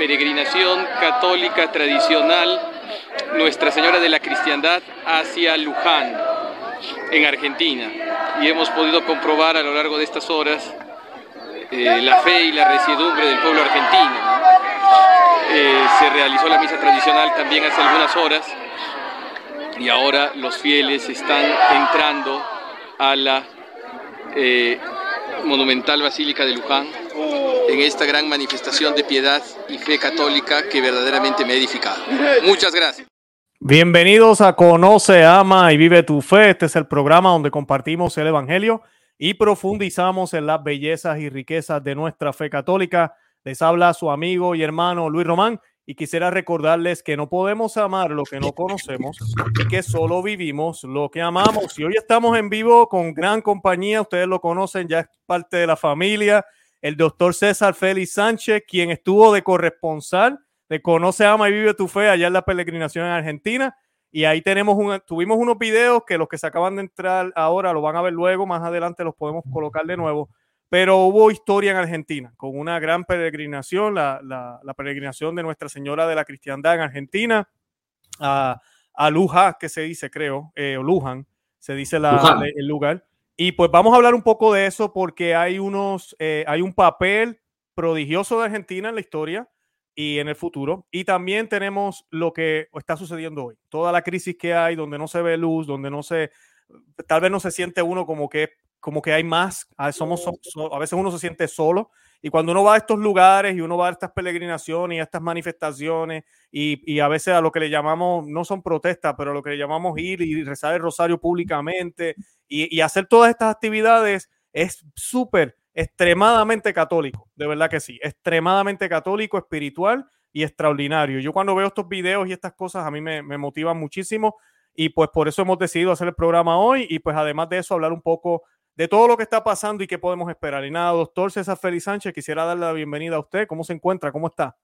peregrinación católica tradicional Nuestra Señora de la Cristiandad hacia Luján, en Argentina. Y hemos podido comprobar a lo largo de estas horas eh, la fe y la resiedumbre del pueblo argentino. Eh, se realizó la misa tradicional también hace algunas horas y ahora los fieles están entrando a la eh, monumental Basílica de Luján en esta gran manifestación de piedad y fe católica que verdaderamente me ha edificado. Muchas gracias. Bienvenidos a Conoce, Ama y Vive tu Fe. Este es el programa donde compartimos el Evangelio y profundizamos en las bellezas y riquezas de nuestra fe católica. Les habla su amigo y hermano Luis Román y quisiera recordarles que no podemos amar lo que no conocemos y que solo vivimos lo que amamos. Y hoy estamos en vivo con gran compañía, ustedes lo conocen, ya es parte de la familia, el doctor César Félix Sánchez, quien estuvo de corresponsal de Conoce, Ama y Vive tu Fe allá en la peregrinación en Argentina. Y ahí tenemos un, tuvimos unos videos que los que se acaban de entrar ahora lo van a ver luego, más adelante los podemos colocar de nuevo. Pero hubo historia en Argentina, con una gran peregrinación, la, la, la peregrinación de Nuestra Señora de la Cristiandad en Argentina, a, a Luján, que se dice, creo, eh, o Luján, se dice la, el lugar. Y pues vamos a hablar un poco de eso porque hay unos, eh, hay un papel prodigioso de Argentina en la historia y en el futuro. Y también tenemos lo que está sucediendo hoy, toda la crisis que hay, donde no se ve luz, donde no se, tal vez no se siente uno como que, como que hay más, somos, a veces uno se siente solo. Y cuando uno va a estos lugares y uno va a estas peregrinaciones y a estas manifestaciones y, y a veces a lo que le llamamos, no son protestas, pero a lo que le llamamos ir y rezar el rosario públicamente y, y hacer todas estas actividades, es súper extremadamente católico, de verdad que sí, extremadamente católico, espiritual y extraordinario. Yo cuando veo estos videos y estas cosas a mí me, me motivan muchísimo y pues por eso hemos decidido hacer el programa hoy y pues además de eso hablar un poco de todo lo que está pasando y qué podemos esperar. Y nada, doctor César Félix Sánchez, quisiera darle la bienvenida a usted. ¿Cómo se encuentra? ¿Cómo está?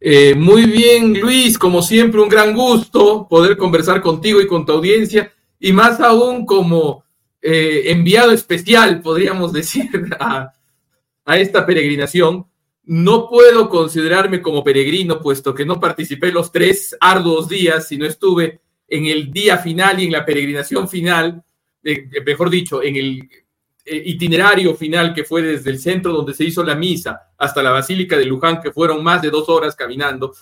Eh, muy bien, Luis, como siempre, un gran gusto poder conversar contigo y con tu audiencia y más aún como eh, enviado especial, podríamos decir, a, a, esta peregrinación. No puedo considerarme como peregrino, puesto que no participé los tres arduos días, sino estuve en el día final y en la peregrinación final, eh, mejor dicho, en el eh, itinerario final que fue desde el centro donde se hizo la misa hasta la Basílica de Luján, que fueron más de dos horas caminando,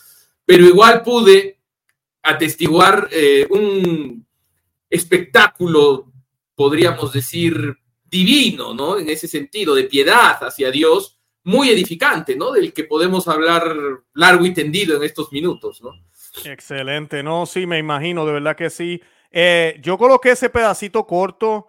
pero igual pude atestiguar eh, un espectáculo podríamos decir, divino, ¿no? En ese sentido, de piedad hacia Dios, muy edificante, ¿no? Del que podemos hablar largo y tendido en estos minutos, ¿no? Excelente, no, sí, me imagino, de verdad que sí. Eh, yo coloqué ese pedacito corto,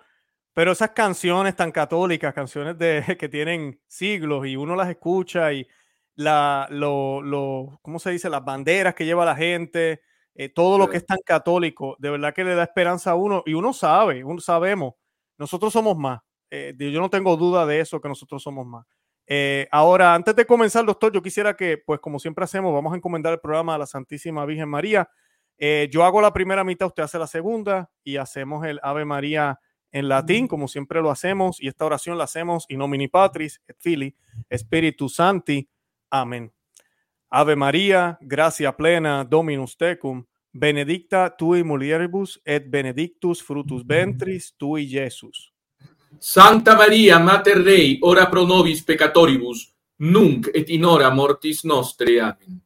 pero esas canciones tan católicas, canciones de, que tienen siglos y uno las escucha y la, lo, lo, ¿cómo se dice? Las banderas que lleva la gente, eh, todo lo que es tan católico, de verdad que le da esperanza a uno y uno sabe, uno sabemos, nosotros somos más. Eh, yo no tengo duda de eso, que nosotros somos más. Eh, ahora, antes de comenzar, doctor, yo quisiera que, pues como siempre hacemos, vamos a encomendar el programa a la Santísima Virgen María. Eh, yo hago la primera mitad, usted hace la segunda y hacemos el Ave María en latín, como siempre lo hacemos, y esta oración la hacemos in nomini Patris et Filii Spiritus Santi. Amén. Ave María, gracia plena, Dominus tecum, benedicta tui mulieribus et benedictus frutus ventris tui, Jesus. Santa Maria, Mater Dei, ora pro nobis peccatoribus, nunc et in hora mortis nostre. Amén.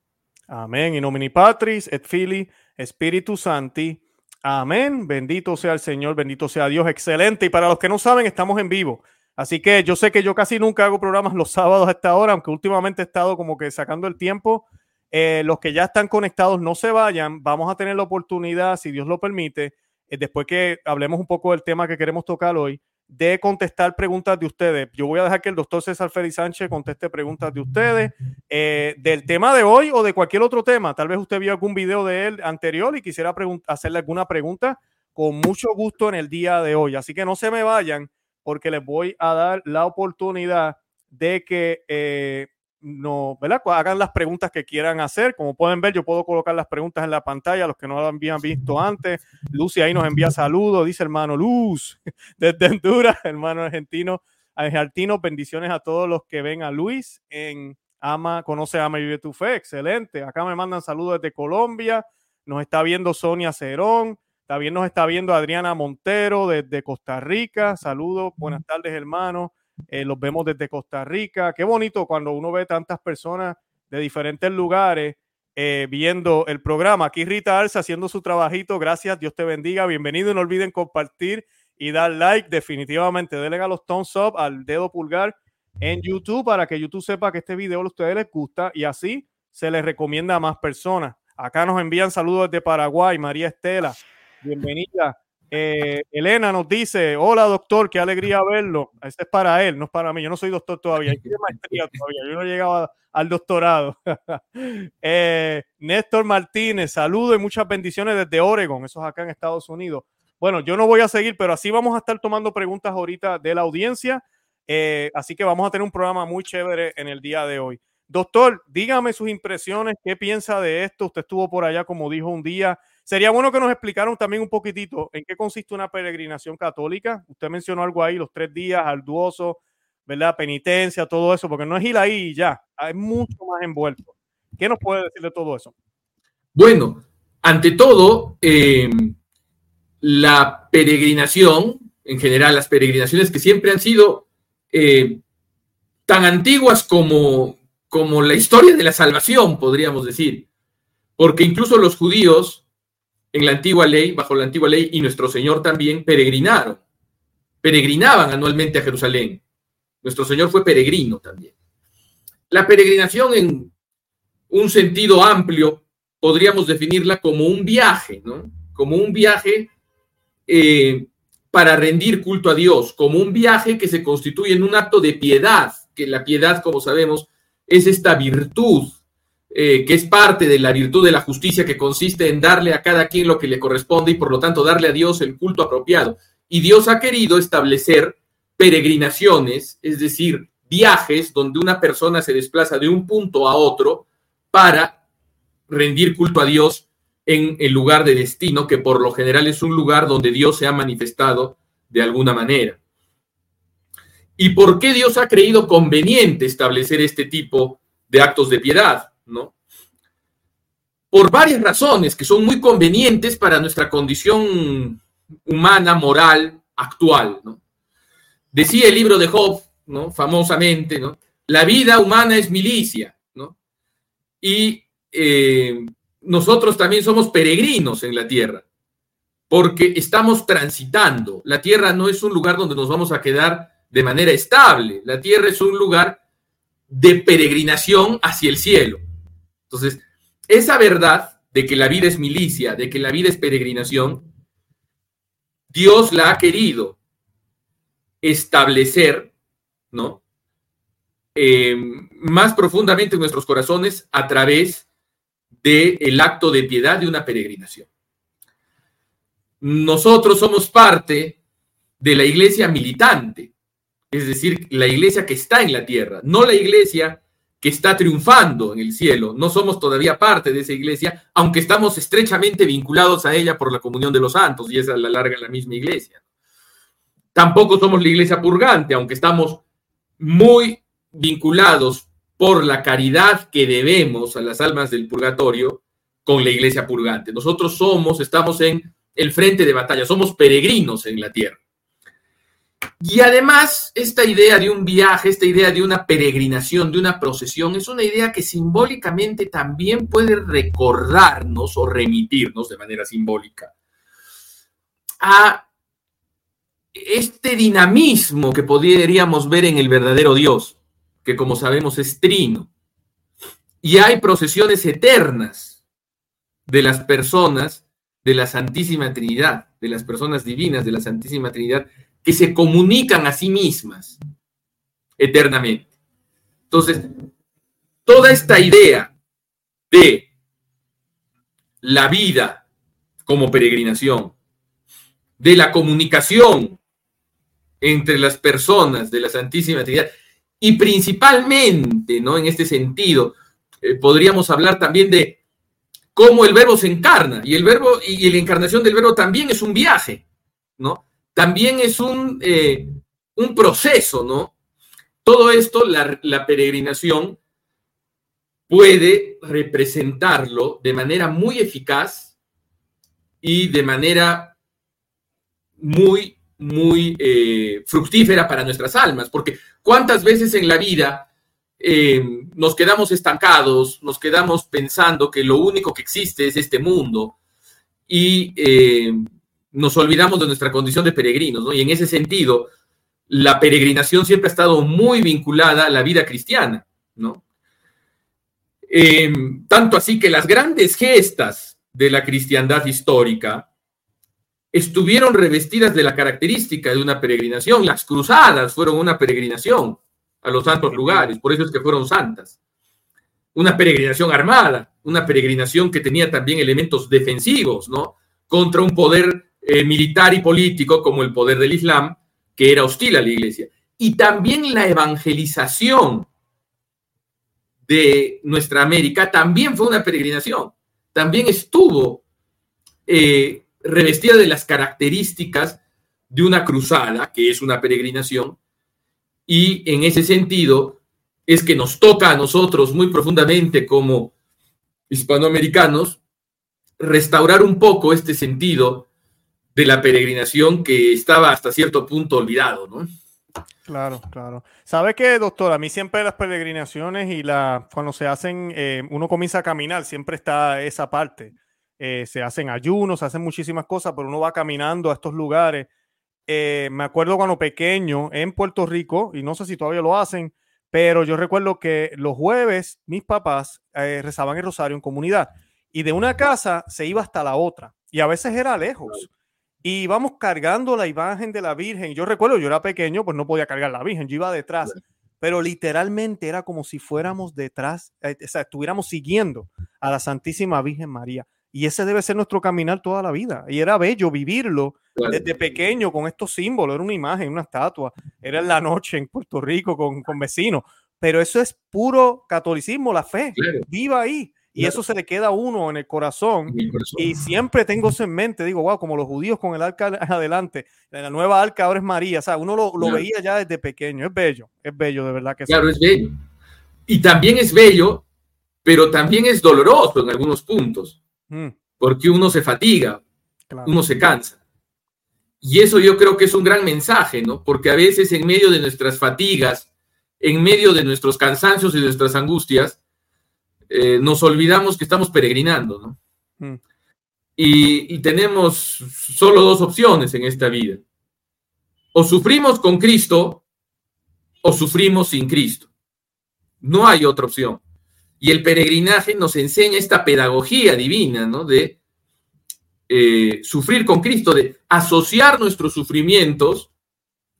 Amén. In nomini Patris et Filii Spiritus Santi. Amén. Bendito sea el Señor, bendito sea Dios. Excelente. Y para los que no saben, estamos en vivo. Así que yo sé que yo casi nunca hago programas los sábados a esta hora, aunque últimamente he estado como que sacando el tiempo. Eh, los que ya están conectados no se vayan. Vamos a tener la oportunidad, si Dios lo permite, eh, después que hablemos un poco del tema que queremos tocar hoy, de contestar preguntas de ustedes. Yo voy a dejar que el doctor César Félix Sánchez conteste preguntas de ustedes eh, del tema de hoy o de cualquier otro tema. Tal vez usted vio algún video de él anterior y quisiera hacerle alguna pregunta con mucho gusto en el día de hoy. Así que no se me vayan porque les voy a dar la oportunidad de que eh, no, ¿verdad? hagan las preguntas que quieran hacer. Como pueden ver, yo puedo colocar las preguntas en la pantalla, los que no lo habían visto antes. Lucy ahí nos envía saludos, dice hermano Luz, desde Honduras, hermano argentino. Argentino, bendiciones a todos los que ven a Luis en Ama, Conoce, Ama y Vive tu Fe. Excelente. Acá me mandan saludos desde Colombia. Nos está viendo Sonia Cerón. También nos está viendo Adriana Montero desde Costa Rica. Saludos, buenas tardes, hermano. Eh, los vemos desde Costa Rica. Qué bonito cuando uno ve tantas personas de diferentes lugares eh, viendo el programa. Aquí Rita Arza haciendo su trabajito. Gracias, Dios te bendiga. Bienvenido. No olviden compartir y dar like. Definitivamente, denle a los thumbs up, al dedo pulgar en YouTube para que YouTube sepa que este video a ustedes les gusta y así se les recomienda a más personas. Acá nos envían saludos desde Paraguay, María Estela. Bienvenida. Eh, Elena nos dice, hola doctor, qué alegría verlo. Este es para él, no es para mí. Yo no soy doctor todavía, maestría todavía. Yo no he llegado al doctorado. Eh, Néstor Martínez, saludo y muchas bendiciones desde Oregon, eso es acá en Estados Unidos. Bueno, yo no voy a seguir, pero así vamos a estar tomando preguntas ahorita de la audiencia. Eh, así que vamos a tener un programa muy chévere en el día de hoy. Doctor, dígame sus impresiones, qué piensa de esto. Usted estuvo por allá, como dijo un día, Sería bueno que nos explicaran también un poquitito en qué consiste una peregrinación católica. Usted mencionó algo ahí, los tres días, arduoso, ¿verdad? Penitencia, todo eso, porque no es ir ahí y ya, hay mucho más envuelto. ¿Qué nos puede decir de todo eso? Bueno, ante todo, em, la peregrinación, en general, las peregrinaciones que siempre han sido eh, tan antiguas como, como la historia de la salvación, podríamos decir, porque incluso los judíos en la antigua ley, bajo la antigua ley, y nuestro Señor también peregrinaron, peregrinaban anualmente a Jerusalén. Nuestro Señor fue peregrino también. La peregrinación en un sentido amplio podríamos definirla como un viaje, ¿no? Como un viaje eh, para rendir culto a Dios, como un viaje que se constituye en un acto de piedad, que la piedad, como sabemos, es esta virtud eh, que es parte de la virtud de la justicia que consiste en darle a cada quien lo que le corresponde y por lo tanto darle a Dios el culto apropiado. Y Dios ha querido establecer peregrinaciones, es decir, viajes donde una persona se desplaza de un punto a otro para rendir culto a Dios en el lugar de destino, que por lo general es un lugar donde Dios se ha manifestado de alguna manera. ¿Y por qué Dios ha creído conveniente establecer este tipo de actos de piedad? Por varias razones que son muy convenientes para nuestra condición humana, moral, actual. Decía el libro de Job, ¿no? Famosamente. La vida humana es milicia, ¿no? Y eh, nosotros también somos peregrinos en la tierra, porque estamos transitando. La tierra no es un lugar donde nos vamos a quedar de manera estable. La tierra es un lugar de peregrinación hacia el cielo. Entonces, esa verdad de que la vida es milicia, de que la vida es peregrinación, Dios la ha querido establecer, ¿no? Eh, más profundamente en nuestros corazones a través del acto de piedad de una peregrinación. Nosotros somos parte de la iglesia militante, es decir, la iglesia que está en la tierra, no la iglesia que está triunfando en el cielo. No somos todavía parte de esa iglesia, aunque estamos estrechamente vinculados a ella por la comunión de los santos, y esa la larga la misma iglesia. Tampoco somos la iglesia purgante, aunque estamos muy vinculados por la caridad que debemos a las almas del purgatorio con la iglesia purgante. Nosotros somos, estamos en el frente de batalla, somos peregrinos en la tierra. Y además, esta idea de un viaje, esta idea de una peregrinación, de una procesión, es una idea que simbólicamente también puede recordarnos o remitirnos de manera simbólica a este dinamismo que podríamos ver en el verdadero Dios, que como sabemos es trino. Y hay procesiones eternas de las personas de la Santísima Trinidad, de las personas divinas de la Santísima Trinidad, que se comunican a sí mismas eternamente. Entonces, toda esta idea de la vida como peregrinación, de la comunicación entre las personas de la Santísima Trinidad y principalmente, ¿no? En este sentido, eh, podríamos hablar también de cómo el verbo se encarna y el verbo y, la encarnación del verbo también es un viaje, ¿no? También es un, eh, un proceso, ¿no? Todo esto, la, peregrinación puede representarlo de manera muy eficaz y de manera muy muy eh, fructífera para nuestras almas, porque cuántas veces en la vida eh, nos quedamos estancados, nos quedamos pensando que lo único que existe es este mundo y nos olvidamos de nuestra condición de peregrinos, ¿no? Y en ese sentido, la peregrinación siempre ha estado muy vinculada a la vida cristiana, ¿no? tanto así que las grandes gestas de la cristiandad histórica, estuvieron revestidas de la característica de una peregrinación. Las cruzadas fueron una peregrinación a los santos lugares, por eso es que fueron santas. Una peregrinación armada, una peregrinación que tenía también elementos defensivos, ¿no? Contra un poder eh, militar y político como el poder del Islam, que era hostil a la iglesia. Y también la evangelización de nuestra América también fue una peregrinación. También estuvo eh, revestida de las características de una cruzada, que es una peregrinación, y en ese sentido es que nos toca a nosotros muy profundamente como hispanoamericanos restaurar un poco este sentido de la peregrinación que estaba hasta cierto punto olvidado, ¿no? Claro, claro. ¿Sabe qué, doctor? A mí siempre las peregrinaciones y la, cuando se hacen, eh, uno comienza a caminar, siempre está esa parte eh, se hacen ayunos, se hacen muchísimas cosas, pero uno va caminando a estos lugares. Eh, me acuerdo cuando pequeño en Puerto Rico, y no sé si todavía lo hacen, pero yo recuerdo que los jueves mis papás eh, rezaban el rosario en comunidad y de una casa se iba hasta la otra y a veces era lejos. Y íbamos cargando la imagen de la Virgen. Yo recuerdo, yo era pequeño, pues no podía cargar la Virgen, yo iba detrás, pero literalmente era como si fuéramos detrás, o sea, estuviéramos siguiendo a la Santísima Virgen María. Y ese debe ser nuestro caminar toda la vida. Y era bello vivirlo desde pequeño con estos símbolos. Era una imagen, una estatua. Era en la noche en Puerto Rico con, con vecinos. Pero eso es puro catolicismo, la fe. Viva ahí. Y eso se le queda a uno en el, corazón. Y siempre tengo eso en mente. Digo, wow, como los judíos con el arca adelante. La nueva arca ahora es María. O sea, uno lo, lo veía ya desde pequeño. Es bello. Es bello, de verdad que Claro, es bello. Y también es bello, pero también es doloroso en algunos puntos Mm. porque uno se fatiga, uno se cansa. Y eso yo creo que es un gran mensaje, ¿no? Porque a veces en medio de nuestras fatigas, en medio de nuestros cansancios y nuestras angustias, eh, nos olvidamos que estamos peregrinando, ¿no? Mm. Y, y, tenemos solo dos opciones en esta vida. O sufrimos con Cristo o sufrimos sin Cristo. No hay otra opción. Y el peregrinaje nos enseña esta pedagogía divina, ¿no? De eh, sufrir con Cristo, de asociar nuestros sufrimientos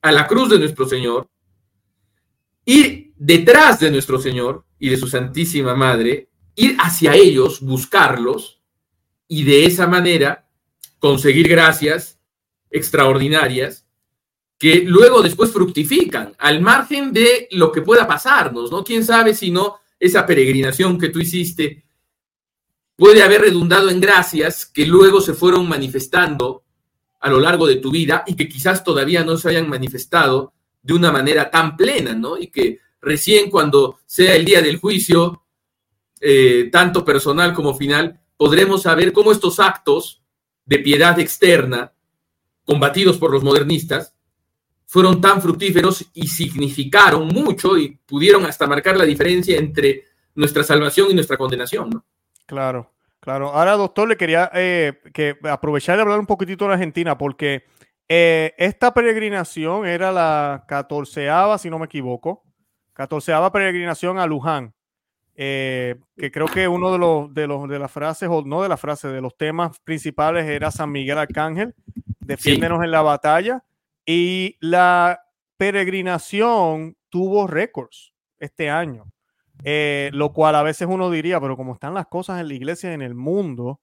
a la cruz de nuestro Señor, ir detrás de nuestro Señor y de su Santísima Madre, ir hacia ellos, buscarlos, y de esa manera conseguir gracias extraordinarias que luego después fructifican al margen de lo que pueda pasarnos, ¿no? ¿Quién sabe si no esa peregrinación que tú hiciste puede haber redundado en gracias que luego se fueron manifestando a lo largo de tu vida y que quizás todavía no se hayan manifestado de una manera tan plena, ¿no? Y que recién cuando sea el día del juicio, eh, tanto personal como final, podremos saber cómo estos actos de piedad externa, combatidos por los modernistas, fueron tan fructíferos y significaron mucho y pudieron hasta marcar la diferencia entre nuestra salvación y nuestra condenación. Claro, claro. Ahora, doctor, le quería eh, que aprovechar y hablar un poquitito de Argentina, porque eh, esta peregrinación era la catorceava, si no me equivoco, catorceava peregrinación a Luján. Eh, que creo que uno de los, de los de las frases, o no de las frases, de los temas principales era San Miguel Arcángel, defiéndenos en la batalla. Y la peregrinación tuvo récords este año, eh, lo cual a veces uno diría, pero como están las cosas en la iglesia y en el mundo,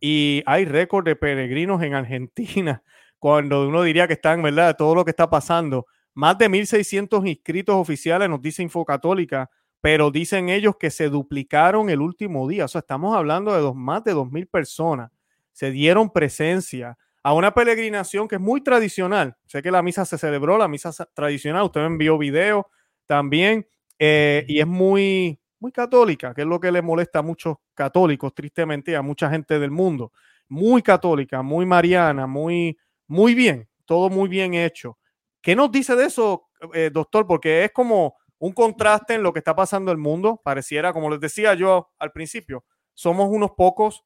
y hay récord de peregrinos en Argentina, cuando uno diría que están, ¿verdad? Todo lo que está pasando. Más de 1.600 inscritos oficiales, nos dice Infocatólica, pero dicen ellos que se duplicaron el último día. O sea, estamos hablando de dos, más de 2.000 personas. Se dieron presencia a una peregrinación que es muy tradicional. Sé que la misa se celebró, la misa tradicional, usted me envió video también, eh, y es muy, muy católica, que es lo que le molesta a muchos católicos, tristemente, a mucha gente del mundo. Muy católica, muy mariana, muy, muy bien, todo muy bien hecho. ¿Qué nos dice de eso, eh, doctor? Porque es como un contraste en lo que está pasando en el mundo. Pareciera, como les decía yo al principio, somos unos pocos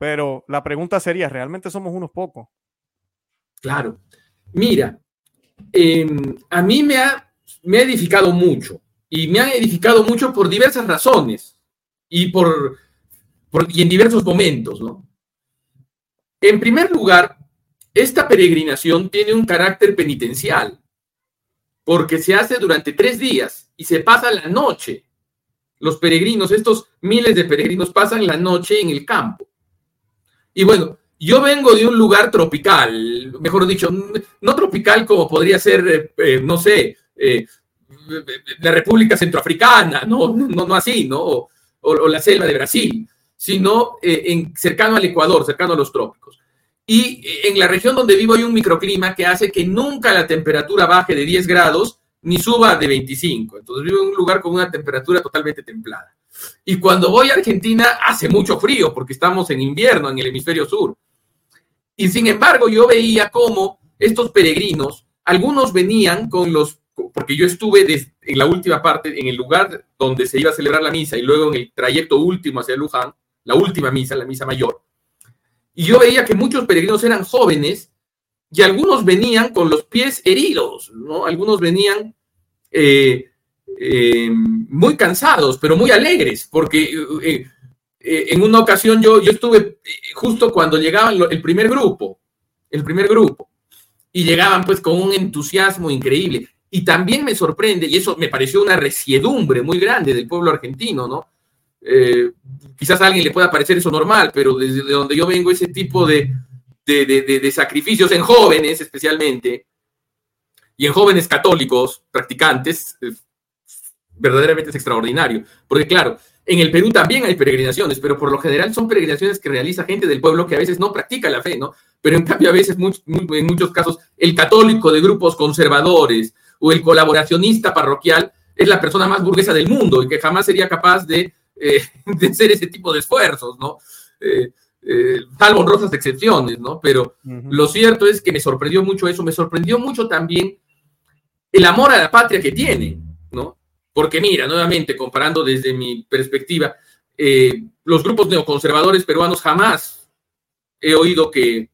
pero la pregunta sería, ¿realmente somos unos pocos? Claro. Mira, em, a mí me ha, me ha edificado mucho y me ha edificado mucho por diversas razones y, por, y en diversos momentos, ¿no? En primer lugar, esta peregrinación tiene un carácter penitencial porque se hace durante tres días y se pasa la noche. Los peregrinos, estos miles de peregrinos pasan la noche en el campo. Y bueno, yo vengo de un lugar tropical, mejor dicho, no tropical como podría ser, eh, eh, no sé, eh, la República Centroafricana, no, no, no así, ¿no? O, la selva de Brasil, sino en, cercano al Ecuador, cercano a los trópicos. Y en la región donde vivo hay un microclima que hace que nunca la temperatura baje de 10 grados ni suba de 25. Entonces vivo en un lugar con una temperatura totalmente templada. Y cuando voy a Argentina hace mucho frío porque estamos en invierno en el hemisferio sur. Y sin embargo yo veía cómo estos peregrinos, algunos venían con los, porque yo estuve en la última parte, en el lugar donde se iba a celebrar la misa y luego en el trayecto último hacia Luján, la última misa, la misa mayor. Y yo veía que muchos peregrinos eran jóvenes y algunos venían con los pies heridos, ¿no? Algunos venían eh, eh, muy cansados, pero muy alegres, porque eh, en una ocasión yo, yo estuve justo cuando llegaban el primer grupo, el primer grupo, y llegaban pues con un entusiasmo increíble. Y también me sorprende, y eso me pareció una resiedumbre muy grande del pueblo argentino, ¿no? Quizás a alguien le pueda parecer eso normal, pero desde donde yo vengo, ese tipo de, de, sacrificios en jóvenes especialmente, y en jóvenes católicos practicantes, verdaderamente es extraordinario. Porque claro, en el Perú también hay peregrinaciones, pero por lo general son peregrinaciones que realiza gente del pueblo que a veces no practica la fe, ¿no? Pero en cambio a veces, en muchos casos, el católico de grupos conservadores o el colaboracionista parroquial es la persona más burguesa del mundo y que jamás sería capaz de, eh, hacer ese tipo de esfuerzos, ¿no? Eh, eh, salvo honrosas excepciones, ¿no? Pero lo cierto es que me sorprendió mucho eso, me sorprendió mucho también el amor a la patria que tiene, ¿no? Porque mira, nuevamente, comparando desde mi perspectiva, eh, los grupos neoconservadores peruanos jamás he oído que,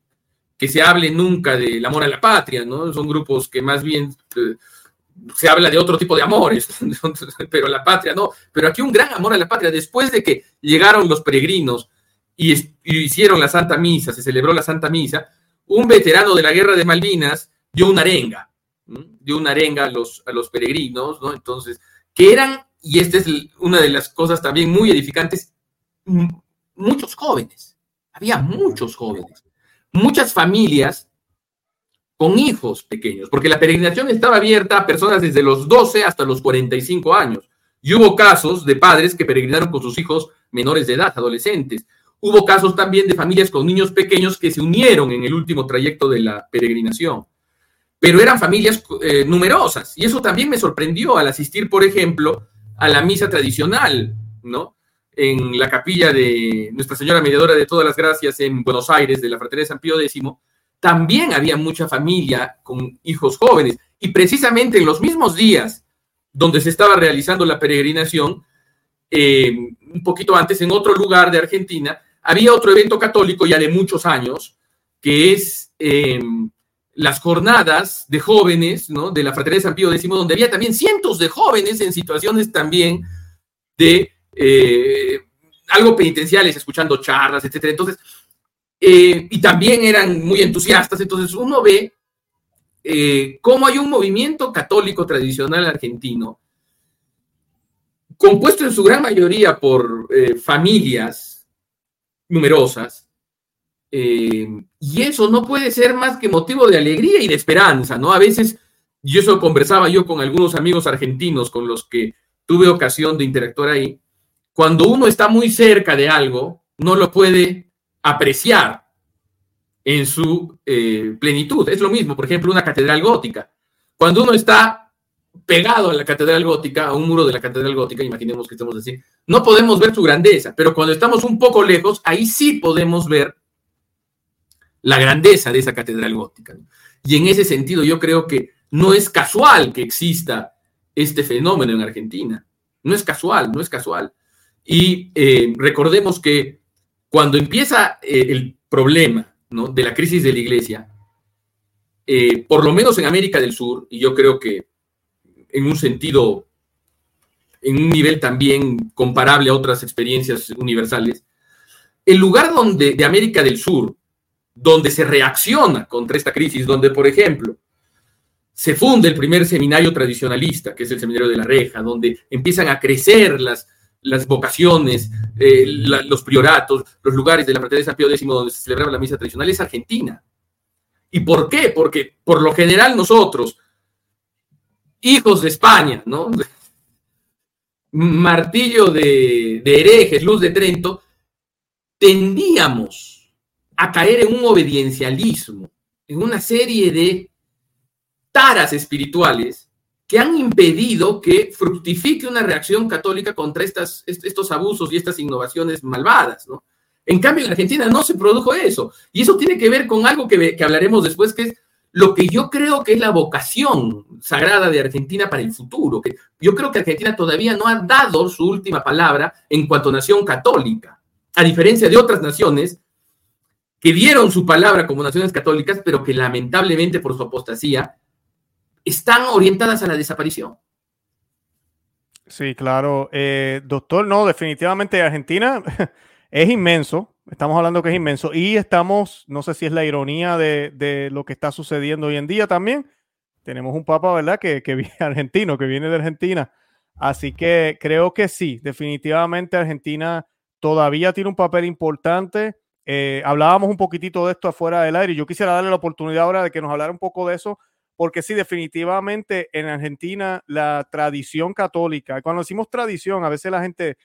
que, se hable nunca del amor a la patria, ¿no? Son grupos que más bien eh, se habla de otro tipo de amores, pero la patria no. Pero aquí un gran amor a la patria, después de que llegaron los peregrinos, y, hicieron la Santa Misa, se celebró la Santa Misa, un veterano de la Guerra de Malvinas dio una arenga, dio una arenga a los, a los peregrinos, ¿no? Entonces, que eran, y esta es una de las cosas también muy edificantes, muchos jóvenes, había muchos jóvenes, muchas familias con hijos pequeños, porque la peregrinación estaba abierta a personas desde los 12 hasta los 45 años. Y hubo casos de padres que peregrinaron con sus hijos menores de edad, adolescentes. Hubo casos también de familias con niños pequeños que se unieron en el último trayecto de la peregrinación, pero eran familias eh, numerosas y eso también me sorprendió al asistir, por ejemplo, a la misa tradicional, ¿no? En la capilla de Nuestra Señora Mediadora de Todas las Gracias en Buenos Aires, de la Fraternidad de San Pío X, también había mucha familia con hijos jóvenes y precisamente en los mismos días donde se estaba realizando la peregrinación, eh, un poquito antes, en otro lugar de Argentina, había otro evento católico ya de muchos años, que es em, las jornadas de jóvenes, ¿no? De la Fraternidad de San Pío X, donde había también cientos de jóvenes en situaciones también de eh, algo penitenciales, escuchando charlas, etcétera. Entonces, eh, y también eran muy entusiastas. Entonces, uno ve eh, cómo hay un movimiento católico tradicional argentino, compuesto en su gran mayoría por familias numerosas, Eh, y eso no puede ser más que motivo de alegría y de esperanza, ¿no? A veces, yo eso conversaba yo con algunos amigos argentinos con los que tuve ocasión de interactuar ahí, cuando uno está muy cerca de algo, no lo puede apreciar en su eh, plenitud. Es lo mismo, por ejemplo, una catedral gótica. Cuando uno está pegado a la catedral gótica, a un muro de la catedral gótica, imaginemos que estamos así, no podemos ver su grandeza, pero cuando estamos un poco lejos, ahí sí podemos ver la grandeza de esa catedral gótica. Y en ese sentido yo creo que no es casual que exista este fenómeno en Argentina. No es casual, no es casual. Y eh, recordemos que cuando empieza eh, el problema de la crisis de la iglesia, eh, por lo menos en América del Sur, y yo creo que en un sentido, en un nivel también comparable a otras experiencias universales, el lugar donde, de América del Sur, donde se reacciona contra esta crisis, donde, por ejemplo, se funde el primer seminario tradicionalista, que es el Seminario de la Reja, donde empiezan a crecer las, las vocaciones, eh, los prioratos, los lugares de la fraternidad de San Pío X donde se celebraba la misa tradicional, es Argentina. ¿Y por qué? Porque por lo general nosotros, hijos de España, ¿no? Martillo de, de herejes, luz de Trento, tendíamos a caer en un obediencialismo, en una serie de taras espirituales que han impedido que fructifique una reacción católica contra estos abusos y estas innovaciones malvadas, ¿no? En cambio, en Argentina no se produjo eso. Y eso tiene que ver con algo que, hablaremos después, que es lo que yo creo que es la vocación sagrada de Argentina para el futuro. Yo creo que Argentina todavía no ha dado su última palabra en cuanto a nación católica, a diferencia de otras naciones que dieron su palabra como naciones católicas, pero que lamentablemente por su apostasía están orientadas a la desaparición. Sí, claro. Eh, doctor, no, definitivamente Argentina es inmenso. Estamos hablando que es inmenso. Y estamos, no sé si es la ironía de, lo que está sucediendo hoy en día también. Tenemos un papa, ¿verdad? Que, viene argentino, que viene de Argentina. Así que creo que sí, definitivamente Argentina todavía tiene un papel importante. Eh, hablábamos un poquitito de esto afuera del aire yo quisiera darle la oportunidad ahora de que nos hablara un poco de eso porque sí, definitivamente en Argentina la tradición católica, cuando decimos tradición, a veces la gente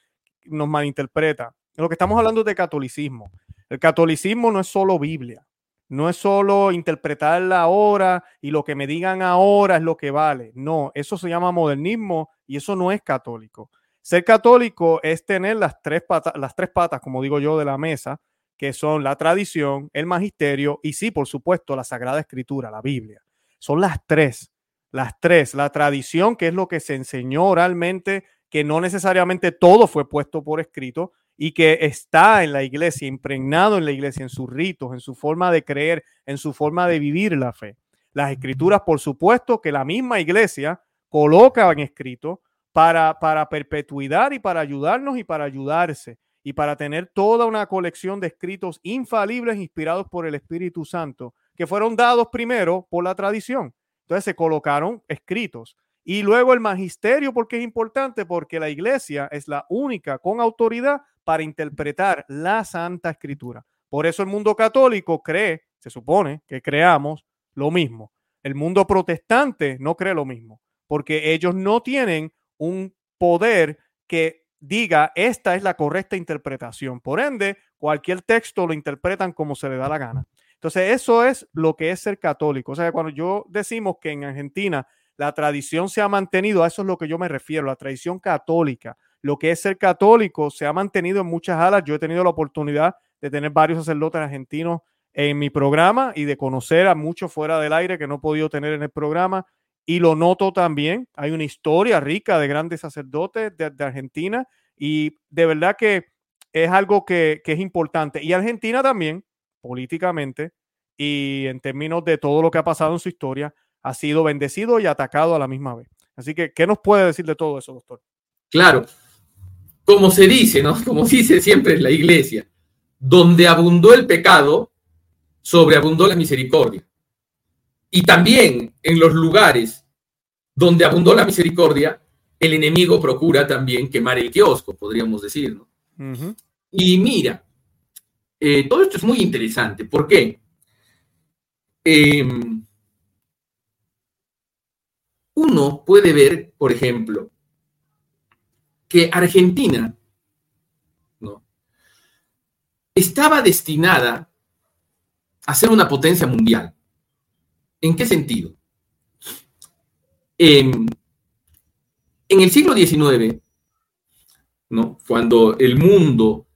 nos malinterpreta. Lo que estamos hablando es de catolicismo. El catolicismo no es solo Biblia, no es solo interpretarla ahora y lo que me digan ahora es lo que vale. No, eso se llama modernismo y eso no es católico. Ser católico es tener las tres patas, las tres patas, como digo yo, de la mesa, que son la tradición, el magisterio y sí, por supuesto, la Sagrada Escritura, la Biblia. Son las tres, las tres. La tradición, que es lo que se enseñó oralmente, que no necesariamente todo fue puesto por escrito y que está en la iglesia, impregnado en la iglesia, en sus ritos, en su forma de creer, en su forma de vivir la fe. Las escrituras, por supuesto, que la misma iglesia coloca en escrito para, para perpetuidad y para ayudarnos y para ayudarse y para tener toda una colección de escritos infalibles inspirados por el Espíritu Santo fueron dados primero por la tradición. Entonces se colocaron escritos. Y luego el magisterio, porque es importante, porque la iglesia es la única con autoridad para interpretar la Santa Escritura. Por eso el mundo católico cree, se supone que creamos lo mismo. El mundo protestante no cree lo mismo, porque ellos no tienen un poder que diga esta es la correcta interpretación. Por ende, cualquier texto lo interpretan como se le da la gana. Entonces, eso es lo que es ser católico. O sea, cuando yo decimos que en Argentina la tradición se ha mantenido, a eso es lo que yo me refiero, la tradición católica. Lo que es ser católico se ha mantenido en muchas alas. Yo he tenido la oportunidad de tener varios sacerdotes argentinos en mi programa y de conocer a muchos fuera del aire que no he podido tener en el programa. Y lo noto también. Hay una historia rica de grandes sacerdotes de, Argentina y de verdad que es algo que, es importante. Y Argentina también políticamente y en términos de todo lo que ha pasado en su historia, ha sido bendecido y atacado a la misma vez. Así que, ¿qué nos puede decir de todo eso, doctor? Claro, como se dice, ¿no? Como dice siempre la iglesia, donde abundó el pecado, sobreabundó la misericordia. Y también en los lugares donde abundó la misericordia, el enemigo procura también quemar el kiosco, podríamos decir, ¿no? Y mira, eh, todo esto es muy interesante. ¿Por qué? Em, uno puede ver, por ejemplo, que Argentina estaba destinada a ser una potencia mundial. ¿En qué sentido? en el siglo XIX, cuando el mundo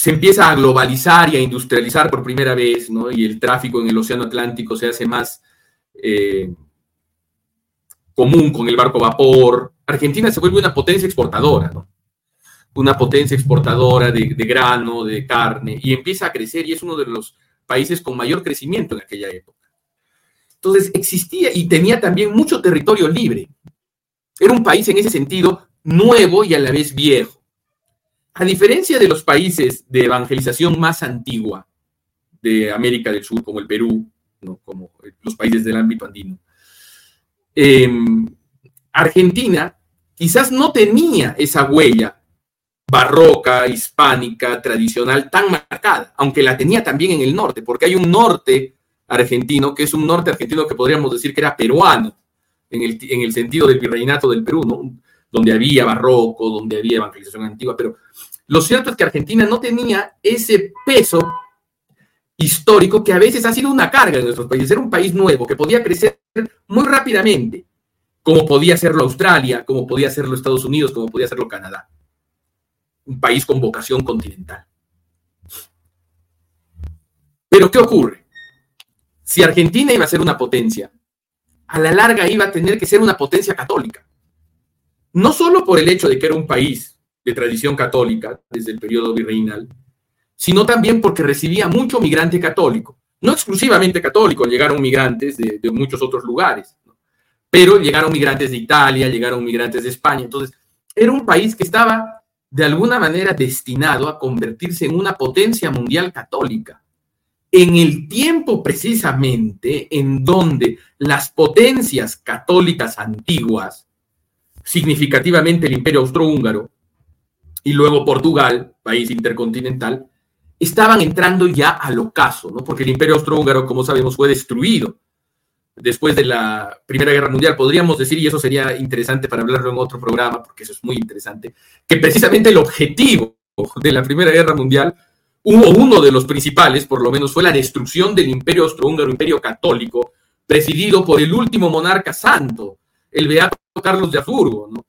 se empieza a globalizar y a industrializar por primera vez, ¿no? y el tráfico en el Océano Atlántico se hace más eh, común con el barco vapor, Argentina se vuelve una potencia exportadora, ¿no? una potencia exportadora de, de, grano, de carne, y empieza a crecer y es uno de los países con mayor crecimiento en aquella época. Entonces existía y tenía también mucho territorio libre. Era un país en ese sentido nuevo y a la vez viejo. A diferencia de los países de evangelización más antigua de América del Sur, como el Perú, como los países del ámbito andino, eh, Argentina quizás no tenía esa huella barroca, hispánica, tradicional tan marcada, aunque la tenía también en el norte, porque hay un norte argentino, que es un norte argentino que podríamos decir que era peruano, en el, en el sentido del virreinato del Perú, ¿no? Donde había barroco, donde había evangelización antigua, pero lo cierto es que Argentina no tenía ese peso histórico que a veces ha sido una carga en nuestros países. Era un país nuevo que podía crecer muy rápidamente, como podía hacerlo Australia, como podía hacerlo Estados Unidos, como podía hacerlo Canadá. Un país con vocación continental. Pero ¿qué ocurre? Si Argentina iba a ser una potencia, a la larga iba a tener que ser una potencia católica. No solo por el hecho de que era un país de tradición católica desde el periodo virreinal, sino también porque recibía mucho migrante católico. No exclusivamente católico, llegaron migrantes de, muchos otros lugares, pero llegaron migrantes de Italia, llegaron migrantes de España. Entonces, era un país que estaba de alguna manera destinado a convertirse en una potencia mundial católica en el tiempo precisamente en donde las potencias católicas antiguas, significativamente el imperio austrohúngaro y luego Portugal, país intercontinental, estaban entrando ya al ocaso, ¿no? porque el imperio austrohúngaro, como sabemos, fue destruido después de la Primera Guerra Mundial. Podríamos decir, y eso sería interesante para hablarlo en otro programa, porque eso es muy interesante, que precisamente el objetivo de la Primera Guerra Mundial hubo uno de los principales, por lo menos, fue la destrucción del imperio austrohúngaro, imperio católico, presidido por el último monarca santo, el beato Carlos de Habsburgo, ¿no?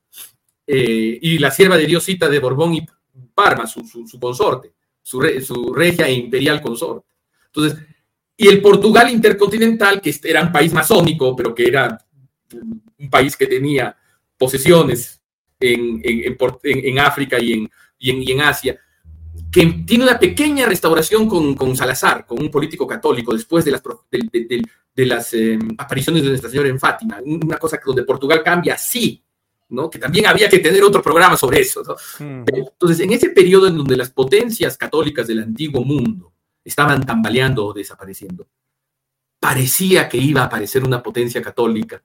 Eh, y la sierva de Diosita de Borbón y Parma, su, su, consorte, su, su, regia e imperial consorte. Entonces, y el Portugal intercontinental, que era un país masónico, pero que era un país que tenía posesiones en, en, en, en África y en, y en Asia, que tiene una pequeña restauración con, con, Salazar, con un político católico, después de las, de, de, de las eh, apariciones de Nuestra Señora en Fátima, una cosa donde Portugal cambia así, ¿no? que también había que tener otro programa sobre eso. ¿no? Mm. Entonces, en ese periodo en donde las potencias católicas del antiguo mundo estaban tambaleando o desapareciendo, parecía que iba a aparecer una potencia católica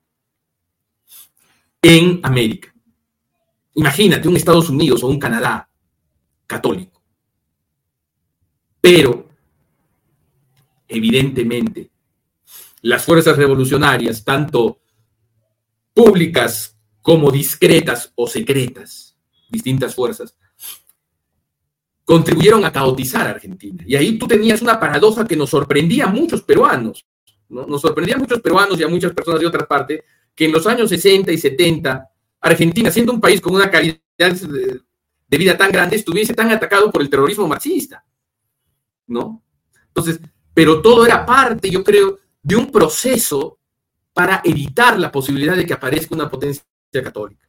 en América. Imagínate un Estados Unidos o un Canadá católico pero, evidentemente, las fuerzas revolucionarias, tanto públicas como discretas o secretas, distintas fuerzas, contribuyeron a caotizar a Argentina. Y ahí tú tenías una paradoja que nos sorprendía a muchos peruanos, ¿no? Nos sorprendía a muchos peruanos y a muchas personas de otra parte, que en los años 60 y 70, Argentina, siendo un país con una calidad de vida tan grande, estuviese tan atacado por el terrorismo marxista. ¿No? Entonces, pero todo era parte, yo creo, de un proceso para evitar la posibilidad de que aparezca una potencia católica.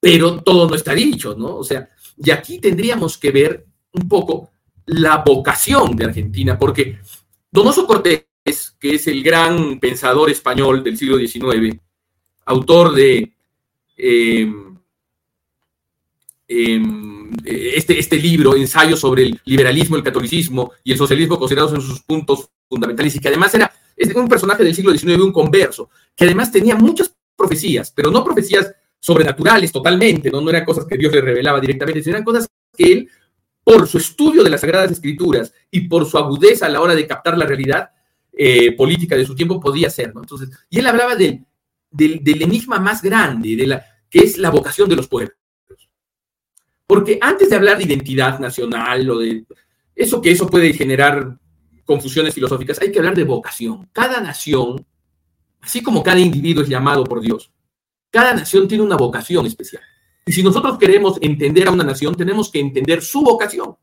Pero todo no está dicho, ¿no? O sea, y aquí tendríamos que ver un poco la vocación de Argentina, porque Donoso Cortés, que es el gran pensador español del siglo XIX, autor de eh, eh, este, este libro, ensayo sobre el liberalismo, el catolicismo y el socialismo considerados en sus puntos fundamentales, y que además era un personaje del siglo XIX, un converso, que además tenía muchas profecías, pero no profecías sobrenaturales totalmente, no, no eran cosas que Dios le revelaba directamente, sino eran cosas que él por su estudio de las Sagradas Escrituras y por su agudeza a la hora de captar la realidad eh, política de su tiempo, podía. ¿no? Entonces, y él hablaba del, del, enigma más grande, de la, que es la vocación de los pueblos. Porque antes de hablar de identidad nacional o de eso que eso puede generar confusiones filosóficas, hay que hablar de vocación. Cada nación, así como cada individuo es llamado por Dios, cada nación tiene una vocación especial. Y si nosotros queremos entender a una nación, tenemos que entender su vocación.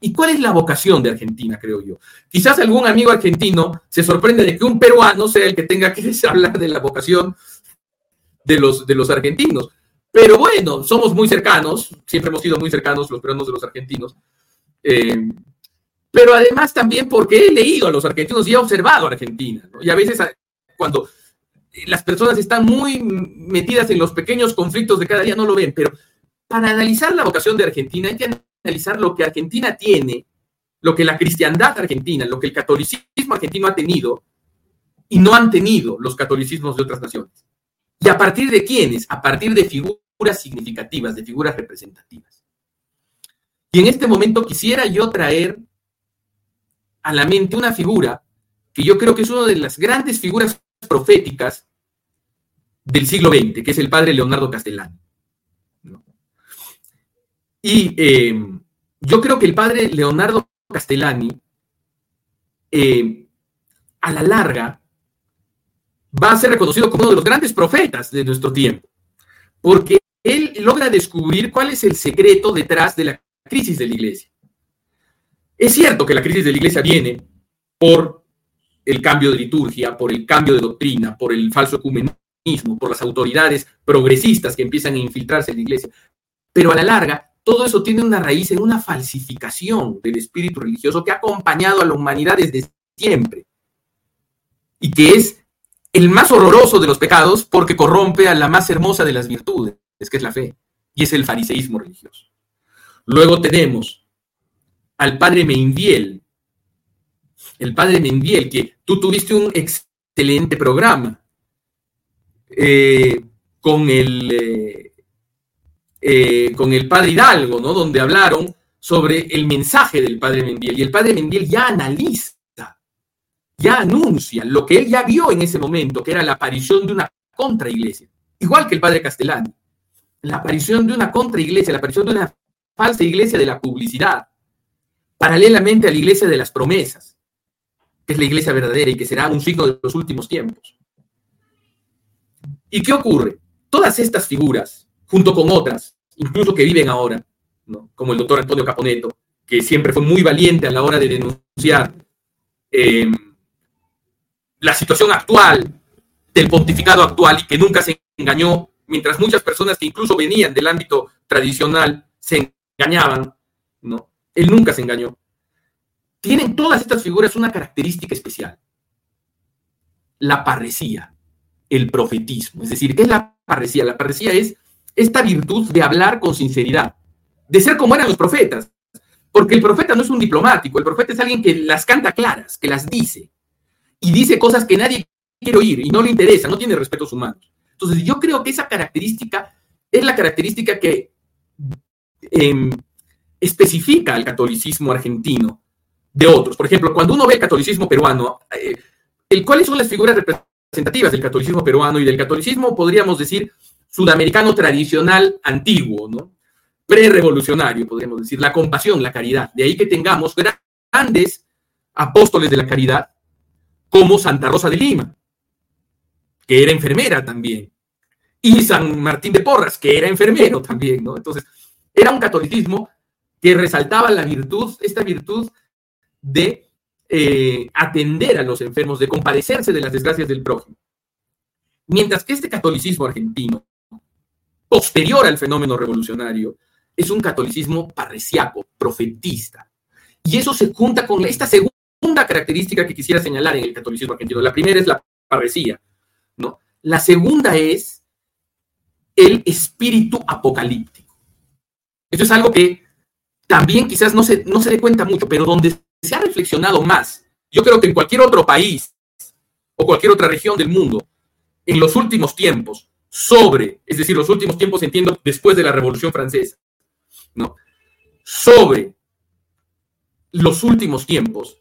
¿Y cuál es la vocación de Argentina, creo yo? Quizás algún amigo argentino se sorprende de que un peruano sea el que tenga que hablar de la vocación de los, de los argentinos. Pero bueno, somos muy cercanos, siempre hemos sido muy cercanos los peruanos de los argentinos. Eh, pero además también porque he leído a los argentinos y he observado a Argentina. Y a veces cuando las personas están muy metidas en los pequeños conflictos de cada día, no lo ven, pero para analizar la vocación de Argentina hay que analizar lo que Argentina tiene, lo que la cristiandad argentina, lo que el catolicismo argentino ha tenido y no han tenido los catolicismos de otras naciones. ¿Y a partir de quiénes? A partir de figuras significativas, de figuras representativas. Y en este momento quisiera yo traer a la mente una figura que yo creo que es una de las grandes figuras proféticas del siglo XX, que es el padre Leonardo Castellani. Y eh, yo creo que el padre Leonardo Castellani, eh, a la larga, va a ser reconocido como uno de los grandes profetas de nuestro tiempo, porque él logra descubrir cuál es el secreto detrás de la crisis de la iglesia. Es cierto que la crisis de la iglesia viene por el cambio de liturgia, por el cambio de doctrina, por el falso ecumenismo, por las autoridades progresistas que empiezan a infiltrarse en la iglesia. Pero a la larga, todo eso tiene una raíz en una falsificación del espíritu religioso que ha acompañado a la humanidad desde siempre y que es el más horroroso de los pecados porque corrompe a la más hermosa de las virtudes, es que es la fe, y es el fariseísmo religioso. Luego tenemos al padre Meindiel, el padre Mendiel, que tú tuviste un excelente programa eh, con, el, eh, eh, con el padre Hidalgo, ¿no? Donde hablaron sobre el mensaje del padre Mendiel. Y el padre Mendiel ya analiza, ya anuncia lo que él ya vio en ese momento, que era la aparición de una contraiglesia. Igual que el padre Castellani. La aparición de una contraiglesia, la aparición de una falsa iglesia de la publicidad, paralelamente a la iglesia de las promesas es la iglesia verdadera y que será un signo de los últimos tiempos. ¿Y qué ocurre? Todas estas figuras, junto con otras, incluso que viven ahora, como el doctor Antonio Caponeto, que siempre fue muy valiente a la hora de denunciar em, la situación actual del pontificado actual y que nunca se engañó, mientras muchas personas que incluso venían del ámbito tradicional se engañaban, ¿no? Él nunca se engañó tienen todas estas figuras una característica especial. La parresía, el profetismo. Es decir, ¿qué es la parresía? La parresía es esta virtud de hablar con sinceridad, de ser como eran los profetas. Porque el profeta no es un diplomático, el profeta es alguien que las canta claras, que las dice. Y dice cosas que nadie quiere oír y no le interesa, no tiene respetos humanos. Entonces yo creo que esa característica es la característica que em, especifica al catolicismo argentino de otros. Por ejemplo, cuando uno ve el catolicismo peruano, eh, el, ¿cuáles son las figuras representativas del catolicismo peruano y del catolicismo, podríamos decir, sudamericano tradicional antiguo, ¿no? Pre-revolucionario, podríamos decir, la compasión, la caridad. De ahí que tengamos grandes apóstoles de la caridad, como Santa Rosa de Lima, que era enfermera también, y San Martín de Porras, que era enfermero también, ¿no? Entonces, era un catolicismo que resaltaba la virtud, esta virtud de eh, atender a los enfermos, de compadecerse de las desgracias del prójimo. Mientras que este catolicismo argentino, posterior al fenómeno revolucionario, es un catolicismo parresiaco, profetista. Y eso se junta con esta segunda característica que quisiera señalar en el catolicismo argentino. La primera es la parresía, ¿no? La segunda es el espíritu apocalíptico. Esto es algo que también quizás no se, no se dé cuenta mucho, pero donde se ha reflexionado más, yo creo que en cualquier otro país o cualquier otra región del mundo, en los últimos tiempos, sobre, es decir, los últimos tiempos, entiendo, después de la Revolución Francesa, ¿no? sobre los últimos tiempos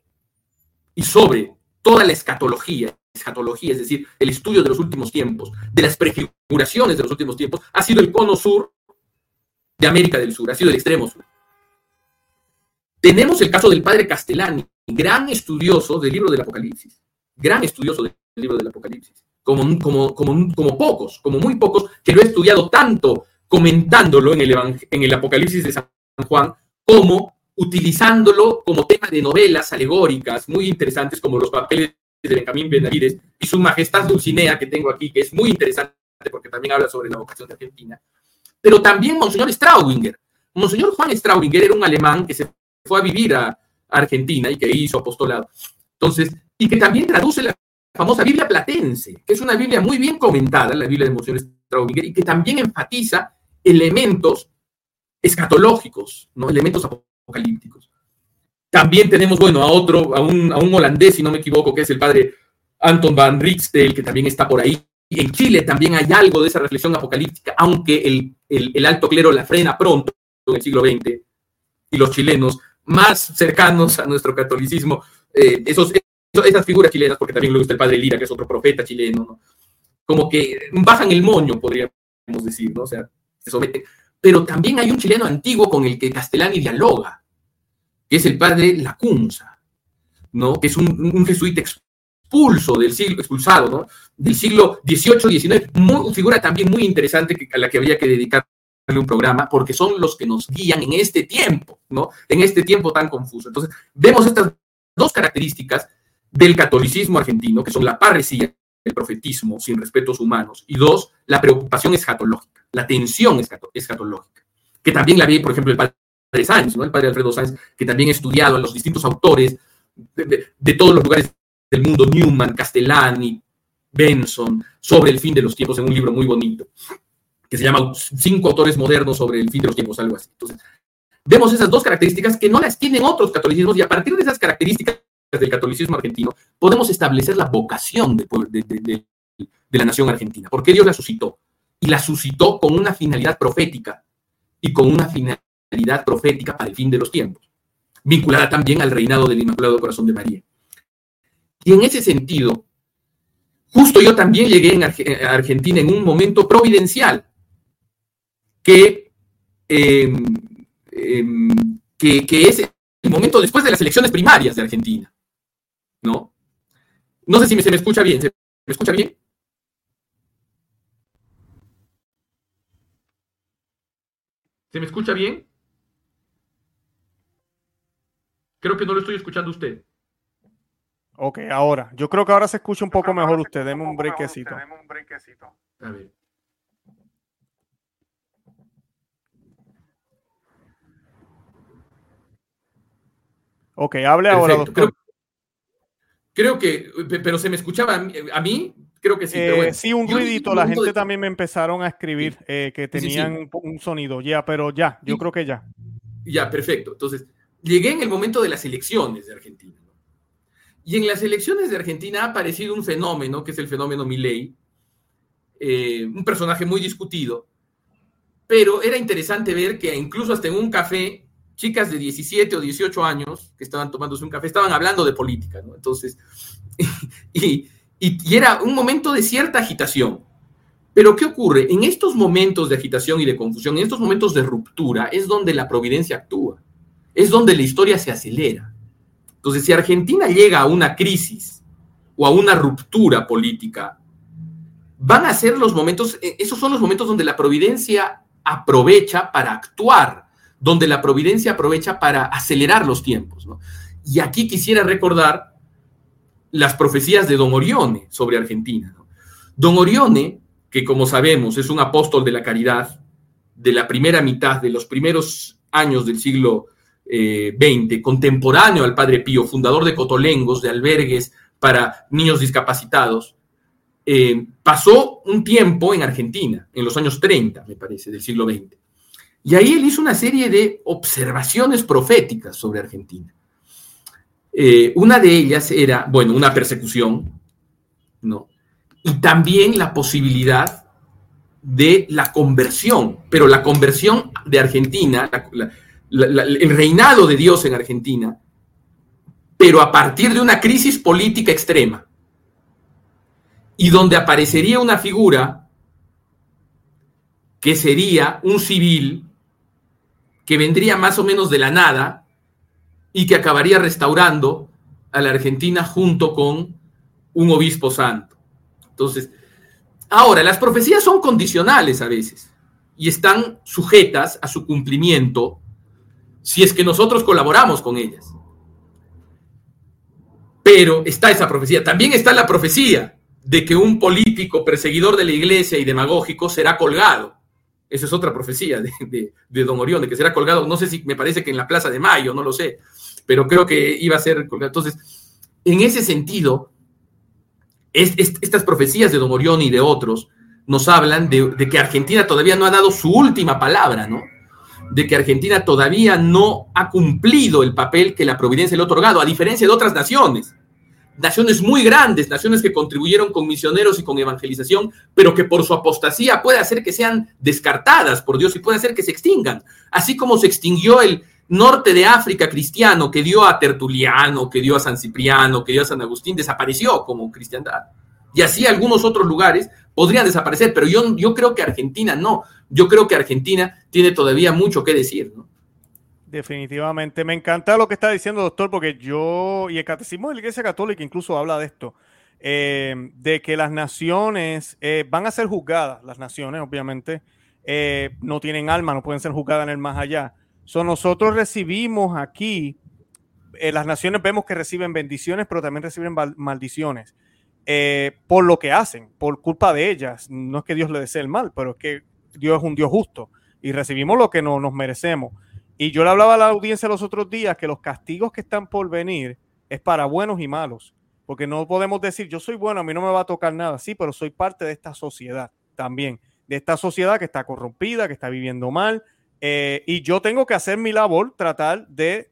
y sobre toda la escatología, escatología, es decir, el estudio de los últimos tiempos, de las prefiguraciones de los últimos tiempos, ha sido el cono sur de América del Sur, ha sido el extremo sur. Tenemos el caso del padre Castellani, gran estudioso del libro del Apocalipsis, gran estudioso del libro del Apocalipsis, como, como, como, como pocos, como muy pocos, que lo he estudiado tanto comentándolo en el, en el Apocalipsis de San Juan, como utilizándolo como tema de novelas alegóricas muy interesantes, como los papeles de Benjamín Benavides y su majestad Dulcinea, que tengo aquí, que es muy interesante porque también habla sobre la vocación de Argentina. Pero también Monseñor Straubinger. Monseñor Juan Straubinger era un alemán que se fue a vivir a Argentina y que hizo apostolado. Entonces, y que también traduce la famosa Biblia platense, que es una Biblia muy bien comentada, la Biblia de Monseñor Straubinger, y que también enfatiza elementos escatológicos, ¿no? elementos apocalípticos. También tenemos, bueno, a otro, a un, a un holandés, si no me equivoco, que es el padre Anton van Rixtel, que también está por ahí. En Chile también hay algo de esa reflexión apocalíptica, aunque el, el, alto clero la frena pronto en el siglo XX, y los chilenos más cercanos a nuestro catolicismo, eh, esos, esas figuras chilenas, porque también lo gusta el padre Lira, que es otro profeta chileno, ¿no? como que bajan el moño, podríamos decir, ¿no? O sea, se someten. Pero también hay un chileno antiguo con el que Castellani dialoga, que es el padre Lacunza, ¿no? Que es un, jesuita expulso del siglo, expulsado, ¿no? Del siglo XVIII, XIX, muy, figura también muy interesante a la que habría que dedicarle un programa, porque son los que nos guían en este tiempo, ¿no? En este tiempo tan confuso. Entonces, vemos estas dos características del catolicismo argentino, que son la parresía, el profetismo sin respetos humanos, y dos, la preocupación escatológica, la tensión escatológica, que también la vi, por ejemplo, el padre Sáenz, el padre Alfredo Sáenz, que también ha estudiado a los distintos autores de, todos los lugares del mundo, Newman, Castellani, Benson, sobre el fin de los tiempos, en un libro muy bonito, que se llama Cinco autores modernos sobre el fin de los tiempos, algo así. Entonces, vemos esas dos características que no las tienen otros catolicismos y a partir de esas características del catolicismo argentino, podemos establecer la vocación de, de, la nación argentina. porque Dios la suscitó? Y la suscitó con una finalidad profética y con una finalidad profética para el fin de los tiempos, vinculada también al reinado del Inmaculado Corazón de María. Y en ese sentido, justo yo también llegué a Argentina en un momento providencial, que, em, em, que, que es el momento después de las elecciones primarias de Argentina. ¿no? No sé si se me escucha bien. ¿Se me escucha bien? ¿Se me escucha bien? Creo que no lo estoy escuchando usted. Ok, ahora. Yo creo que ahora se escucha un poco mejor usted. Deme un brequecito. A ver. Ok, hable ahora, doctor. Creo que, pero se me escuchaba a mí, creo que sí. Pero eh, sí, un ruidito, la gente también me empezaron a escribir eh, que tenían un sonido, ya, pero ya, yo creo que ya. Ya, perfecto. Entonces, llegué en el momento de las elecciones de Argentina. Y en las elecciones de Argentina ha aparecido un fenómeno, que es el fenómeno Milley, eh, un personaje muy discutido, pero era interesante ver que incluso hasta en un café chicas de 17 o 18 años que estaban tomándose un café, estaban hablando de política, ¿no? Entonces, y, y, era un momento de cierta agitación. Pero ¿qué ocurre? En estos momentos de agitación y de confusión, en estos momentos de ruptura, es donde la providencia actúa, es donde la historia se acelera. Entonces, si Argentina llega a una crisis o a una ruptura política, van a ser los momentos, e, esos son los momentos donde la providencia aprovecha para actuar donde la providencia aprovecha para acelerar los tiempos. Y aquí quisiera recordar las profecías de Don Orione sobre Argentina. Don Orione, que como sabemos es un apóstol de la caridad de la primera mitad de los primeros años del siglo XX, eh, contemporáneo al Padre Pío, fundador de Cotolengos, de albergues para niños discapacitados, eh, pasó un tiempo en Argentina, en los años 30, me parece, del siglo XX. Y ahí él hizo una serie de observaciones proféticas sobre Argentina. Eh, una de ellas era, bueno, una persecución, ¿no? Y también la posibilidad de la conversión, pero la conversión de Argentina, el reinado de Dios en Argentina, pero a partir de una crisis política extrema, y donde aparecería una figura que sería un civil que vendría más o menos de la nada y que acabaría restaurando a la Argentina junto con un obispo santo. Entonces, ahora, las profecías son condicionales a veces y están sujetas a su cumplimiento si es que nosotros colaboramos con ellas. Pero está esa profecía. También está la profecía de que un político perseguidor de la iglesia y demagógico será colgado. Esa es otra profecía de, Don Orión, de que será colgado, no sé si me parece que en la Plaza de Mayo, no lo sé, pero creo que iba a ser. Entonces, en ese sentido, estas profecías de Don Orión y de otros nos hablan de, de, que Argentina todavía no ha dado su última palabra, ¿no? De que Argentina todavía no ha cumplido el papel que la providencia le ha otorgado, a diferencia de otras naciones naciones muy grandes, naciones que contribuyeron con misioneros y con evangelización, pero que por su apostasía puede hacer que sean descartadas por Dios y puede hacer que se extingan. Así como se extinguió el norte de África cristiano que dio a Tertuliano, que dio a San Cipriano, que dio a San Agustín, desapareció como cristiandad. Y así algunos otros lugares podrían desaparecer, pero yo, yo creo que Argentina no. Yo creo que Argentina tiene todavía mucho que decir, ¿no? Definitivamente. Me encanta lo que está diciendo, doctor, porque yo, y el Catecismo de la Iglesia Católica incluso habla de esto, eh, de que las naciones eh, van a ser juzgadas, las naciones obviamente eh, no tienen alma, no pueden ser juzgadas en el más allá. So, nosotros recibimos aquí, las naciones vemos que reciben bendiciones, pero también reciben maldiciones por lo que hacen, por culpa de ellas. No es que Dios le desee el mal, pero es que Dios es un Dios justo y recibimos lo que no nos merecemos. Y yo le hablaba a la audiencia los otros días que los castigos que están por venir es para buenos y malos, porque no podemos decir yo soy bueno, a mí no me va a tocar nada, sí, pero soy parte de esta sociedad también, de esta sociedad que está corrompida, que está viviendo mal, eh, y yo tengo que hacer mi labor, tratar de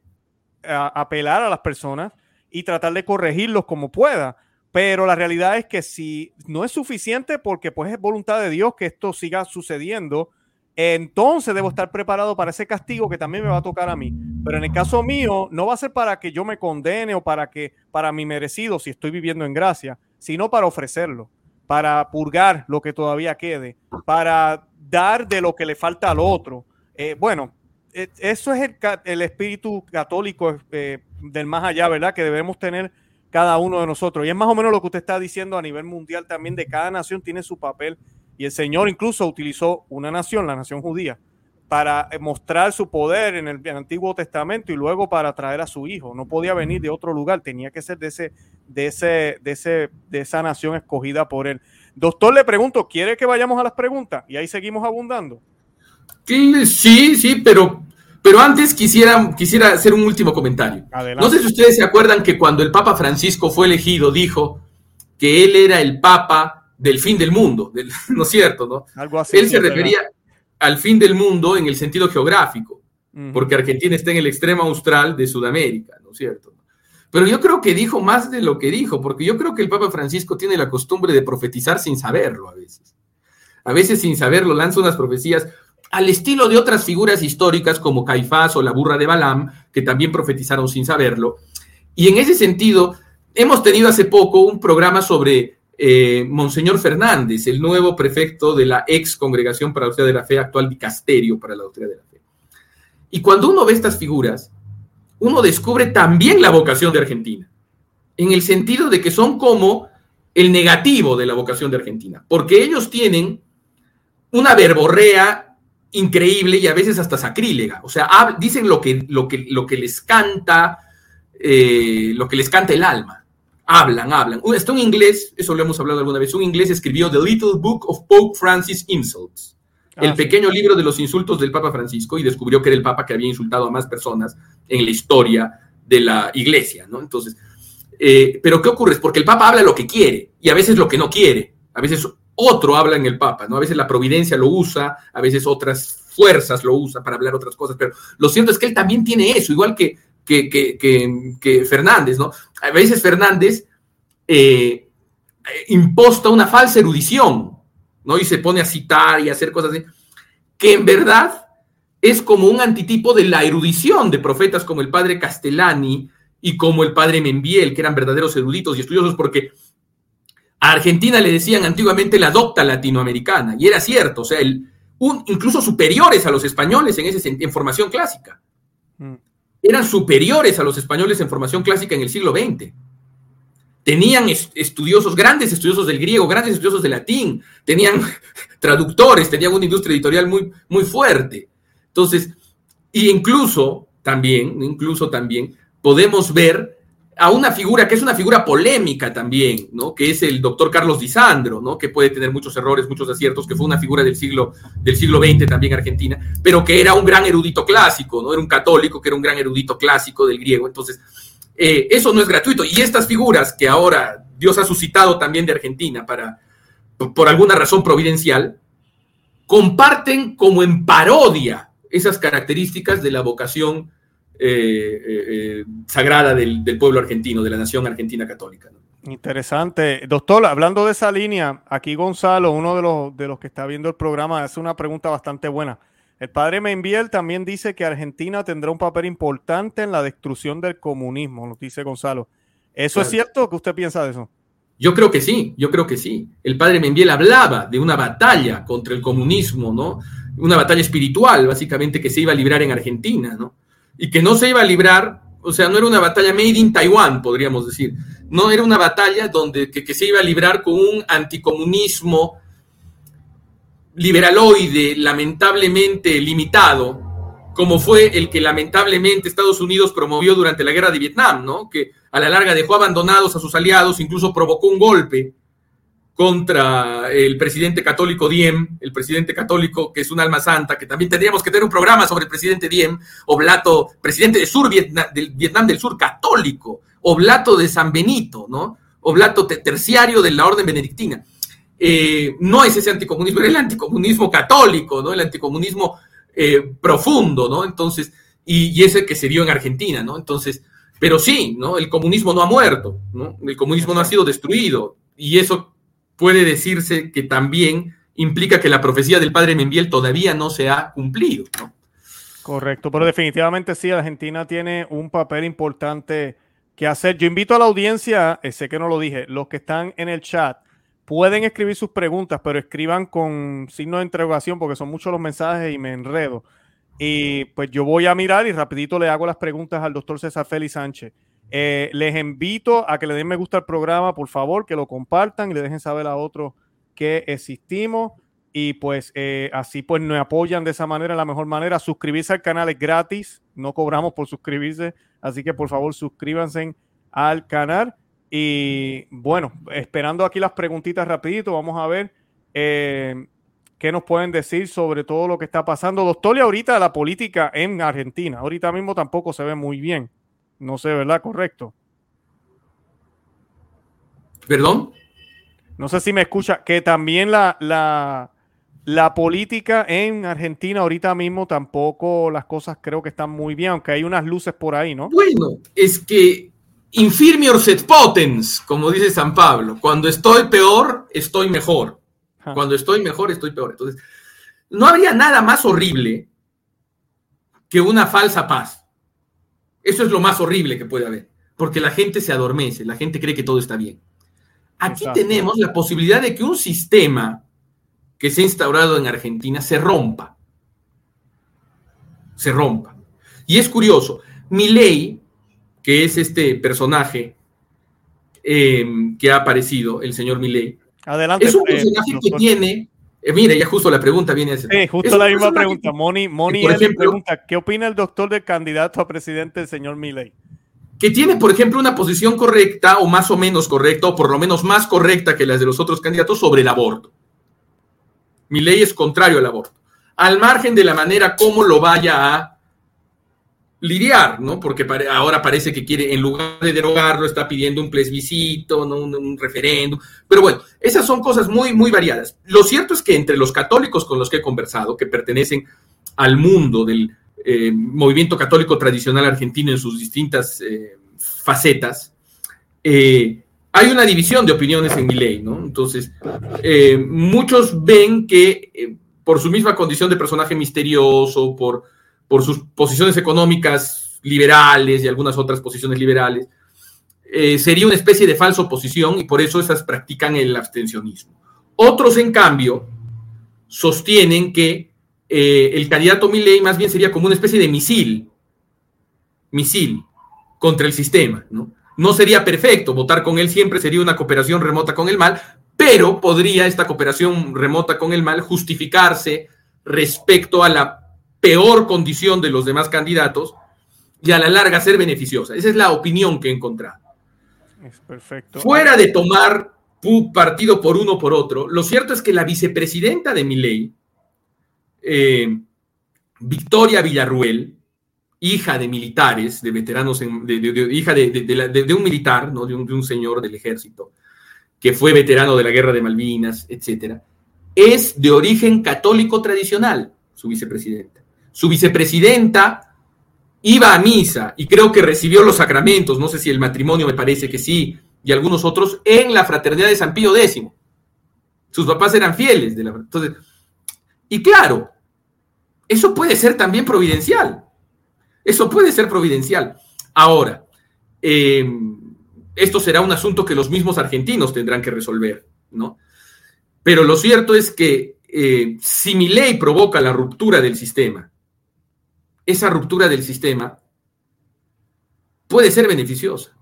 apelar a las personas y tratar de corregirlos como pueda. Pero la realidad es que si no es suficiente, porque pues es voluntad de Dios que esto siga sucediendo, entonces debo estar preparado para ese castigo que también me va a tocar a mí. Pero en el caso mío, no va a ser para que yo me condene o para que para mi merecido si estoy viviendo en gracia, sino para ofrecerlo, para purgar lo que todavía quede, para dar de lo que le falta al otro. Eh, bueno, e, eso es el, espíritu católico eh, del más allá, ¿verdad? Que debemos tener cada uno de nosotros. Y es más o menos lo que usted está diciendo a nivel mundial también, de cada nación tiene su papel y el Señor incluso utilizó una nación, la nación judía, para eh, mostrar su poder en el, Antiguo Testamento y luego para traer a su hijo. No podía venir de otro lugar, tenía que ser de, ese, de, ese, de, ese, de esa nación escogida por él. Doctor, le pregunto, ¿quiere que vayamos a las preguntas? Y ahí seguimos abundando. Sí, sí, pero, pero antes quisiera, quisiera hacer un último comentario. No sé si ustedes se acuerdan que cuando el Papa Francisco fue elegido, dijo que él era el Papa del fin del mundo, ¿no es cierto? ¿no? Algo así, Él se refería al fin del mundo en el sentido geográfico, porque Argentina está en el extremo austral de Sudamérica, ¿no es cierto? Pero yo creo que dijo más de lo que dijo, porque yo creo que el Papa Francisco tiene la costumbre de profetizar sin saberlo a veces. A veces sin saberlo lanza unas profecías al estilo de otras figuras históricas como Caifás o la burra de Balaam, que también profetizaron sin saberlo. Y en ese sentido, hemos tenido hace poco un programa sobre eh, Monseñor Fernández, el nuevo prefecto de la ex Congregación para la Doctrina de la Fe, actual dicasterio para la Doctrina de la Fe. Y cuando uno ve estas figuras, uno descubre también la vocación de Argentina, en el sentido de que son como el negativo de la vocación de Argentina, porque ellos tienen una verborrea increíble y a veces hasta sacrílega, o sea, dicen lo que, lo que, lo que les canta, eh, lo que les canta el alma hablan, hablan. Está un inglés, eso lo hemos hablado alguna vez, un inglés escribió The Little Book of Pope Francis Insults, ah, el pequeño libro de los insultos del Papa Francisco, y descubrió que era el Papa que había insultado a más personas en la historia de la iglesia, ¿no? Entonces, eh, pero ¿qué ocurre? Es porque el Papa habla lo que quiere y a veces lo que no quiere, a veces otro habla en el Papa, ¿no? A veces la providencia lo usa, a veces otras fuerzas lo usan para hablar otras cosas, pero lo cierto es que él también tiene eso, igual que que, Fernández, ¿no? A veces Fernández eh, imposta una falsa erudición, ¿no? Y se pone a citar y a hacer cosas así, que en verdad es como un antitipo de la erudición de profetas como el padre Castellani y como el padre Membiel, que eran verdaderos eruditos y estudiosos, porque a Argentina le decían antiguamente la docta latinoamericana, y era cierto, o sea, el, un, incluso superiores a los españoles en, ese, en formación clásica. Mm. Eran superiores a los españoles en formación clásica en el siglo XX. Tenían estudiosos, grandes estudiosos del griego, grandes estudiosos del latín, tenían traductores, tenían una industria editorial muy, muy fuerte. Entonces, y incluso también, incluso también, podemos ver a una figura que es una figura polémica también, ¿no? Que es el doctor Carlos Di Sandro, ¿no? Que puede tener muchos errores, muchos aciertos, que fue una figura del siglo, del siglo XX también Argentina, pero que era un gran erudito clásico, ¿no? Era un católico que era un gran erudito clásico del griego. Entonces, eh, eso no es gratuito. Y estas figuras que ahora Dios ha suscitado también de Argentina para, por alguna razón providencial, comparten como en parodia esas características de la vocación eh, eh, sagrada del, pueblo argentino, de la nación argentina católica. Interesante. Doctor, hablando de esa línea, aquí Gonzalo, uno de los, de los que está viendo el programa, hace una pregunta bastante buena. El padre Menviel también dice que Argentina tendrá un papel importante en la destrucción del comunismo, nos dice Gonzalo. ¿Eso es cierto? ¿Qué usted piensa de eso? Yo creo que sí, yo creo que sí. El padre Menviel hablaba de una batalla contra el comunismo, ¿no? Una batalla espiritual, básicamente, que se iba a librar en Argentina, ¿no? Y que no se iba a librar, o sea, no era una batalla made in Taiwán, podríamos decir, no era una batalla donde que, se iba a librar con un anticomunismo liberaloide, lamentablemente limitado, como fue el que lamentablemente Estados Unidos promovió durante la guerra de Vietnam, ¿no? Que a la larga dejó abandonados a sus aliados, incluso provocó un golpe contra el presidente católico Diem, el presidente católico que es un alma santa, que también tendríamos que tener un programa sobre el presidente Diem, Oblato, presidente de Sur Vietnam, del Vietnam del Sur católico, Oblato de San Benito, ¿no? Oblato terciario de la orden benedictina. Eh, no es ese anticomunismo, es el anticomunismo católico, ¿no? El anticomunismo eh, profundo, ¿no? Entonces, y, y, ese que se dio en Argentina, ¿no? Entonces, pero sí, ¿no? El comunismo no ha muerto, ¿no? El comunismo no ha sido destruido, y eso puede decirse que también implica que la profecía del padre Membiel todavía no se ha cumplido. Correcto, pero definitivamente sí, Argentina tiene un papel importante que hacer. Yo invito a la audiencia, eh, sé que no lo dije, los que están en el chat, pueden escribir sus preguntas, pero escriban con signo de interrogación porque son muchos los mensajes y me enredo. Y pues yo voy a mirar y rapidito le hago las preguntas al doctor César Félix Sánchez. Eh, les invito a que le den me gusta al programa, por favor, que lo compartan y le dejen saber a otros que existimos. Y pues eh, así pues nos apoyan de esa manera, la mejor manera. Suscribirse al canal es gratis, no cobramos por suscribirse, así que por favor suscríbanse al canal. Y bueno, esperando aquí las preguntitas rapidito, vamos a ver eh, qué nos pueden decir sobre todo lo que está pasando. Doctor, y ahorita la política en Argentina, ahorita mismo tampoco se ve muy bien. No sé, ¿verdad? Correcto. ¿Perdón? No sé si me escucha, que también la, la, la política en Argentina ahorita mismo tampoco las cosas creo que están muy bien, aunque hay unas luces por ahí, ¿no? Bueno, es que infirmior set potens, como dice San Pablo, cuando estoy peor, estoy mejor. Cuando estoy mejor, estoy peor. Entonces, no habría nada más horrible que una falsa paz. Eso es lo más horrible que puede haber, porque la gente se adormece, la gente cree que todo está bien. Aquí tenemos la posibilidad de que un sistema que se ha instaurado en Argentina se rompa. Se rompa. Y es curioso, Milei, que es este personaje em, que ha aparecido, el señor Milei, Adelante, es un eh, personaje que tiene eh, mire, ya justo la pregunta viene. Sí, justo la misma pregunta. Moni, Moni pregunta, ¿qué opina el doctor del candidato a presidente, el señor Milley? Que tiene, por ejemplo, una posición correcta o más o menos correcta, o por lo menos más correcta que las de los otros candidatos sobre el aborto. Milley es contrario al aborto. Al margen de la manera como lo vaya a lidiar, ¿no? Porque ahora parece que quiere, en lugar de derogarlo, está pidiendo un plebiscito, ¿no? un, referéndum. Pero bueno, esas son cosas muy, muy variadas. Lo cierto es que entre los católicos con los que he conversado, que pertenecen al mundo del eh, movimiento católico tradicional argentino en sus distintas eh, facetas, eh, hay una división de opiniones en mi ley, ¿no? Entonces, muchos ven que por su misma condición de personaje misterioso, por, por sus posiciones económicas liberales y algunas otras posiciones liberales, eh, sería una especie de falsa oposición y por eso esas practican el abstencionismo. Otros, en cambio, sostienen que eh, el candidato Milley más bien sería como una especie de misil, misil contra el sistema, ¿no? No sería perfecto, votar con él siempre sería una cooperación remota con el mal, pero podría esta cooperación remota con el mal justificarse respecto a la peor condición de los demás candidatos y a la larga ser beneficiosa. Esa es la opinión que he encontrado. Es perfecto. Fuera de tomar partido por uno por otro, lo cierto es que la vicepresidenta de mi eh, Victoria Villarruel, hija de militares, de veteranos, de, hija de, un militar, ¿no? de, un, señor del ejército, que fue veterano de la guerra de Malvinas, etc., es de origen católico tradicional, su vicepresidenta. Su vicepresidenta iba a misa y creo que recibió los sacramentos, no sé si el matrimonio me parece que sí, y algunos otros, en la fraternidad de San Pío X. Sus papás eran fieles. De la, entonces, y claro, eso puede ser también providencial. Eso puede ser providencial. Ahora, eh, esto será un asunto que los mismos argentinos tendrán que resolver, ¿no? Pero lo cierto es que eh, si mi ley provoca la ruptura del sistema, esa ruptura del sistema puede ser beneficiosa,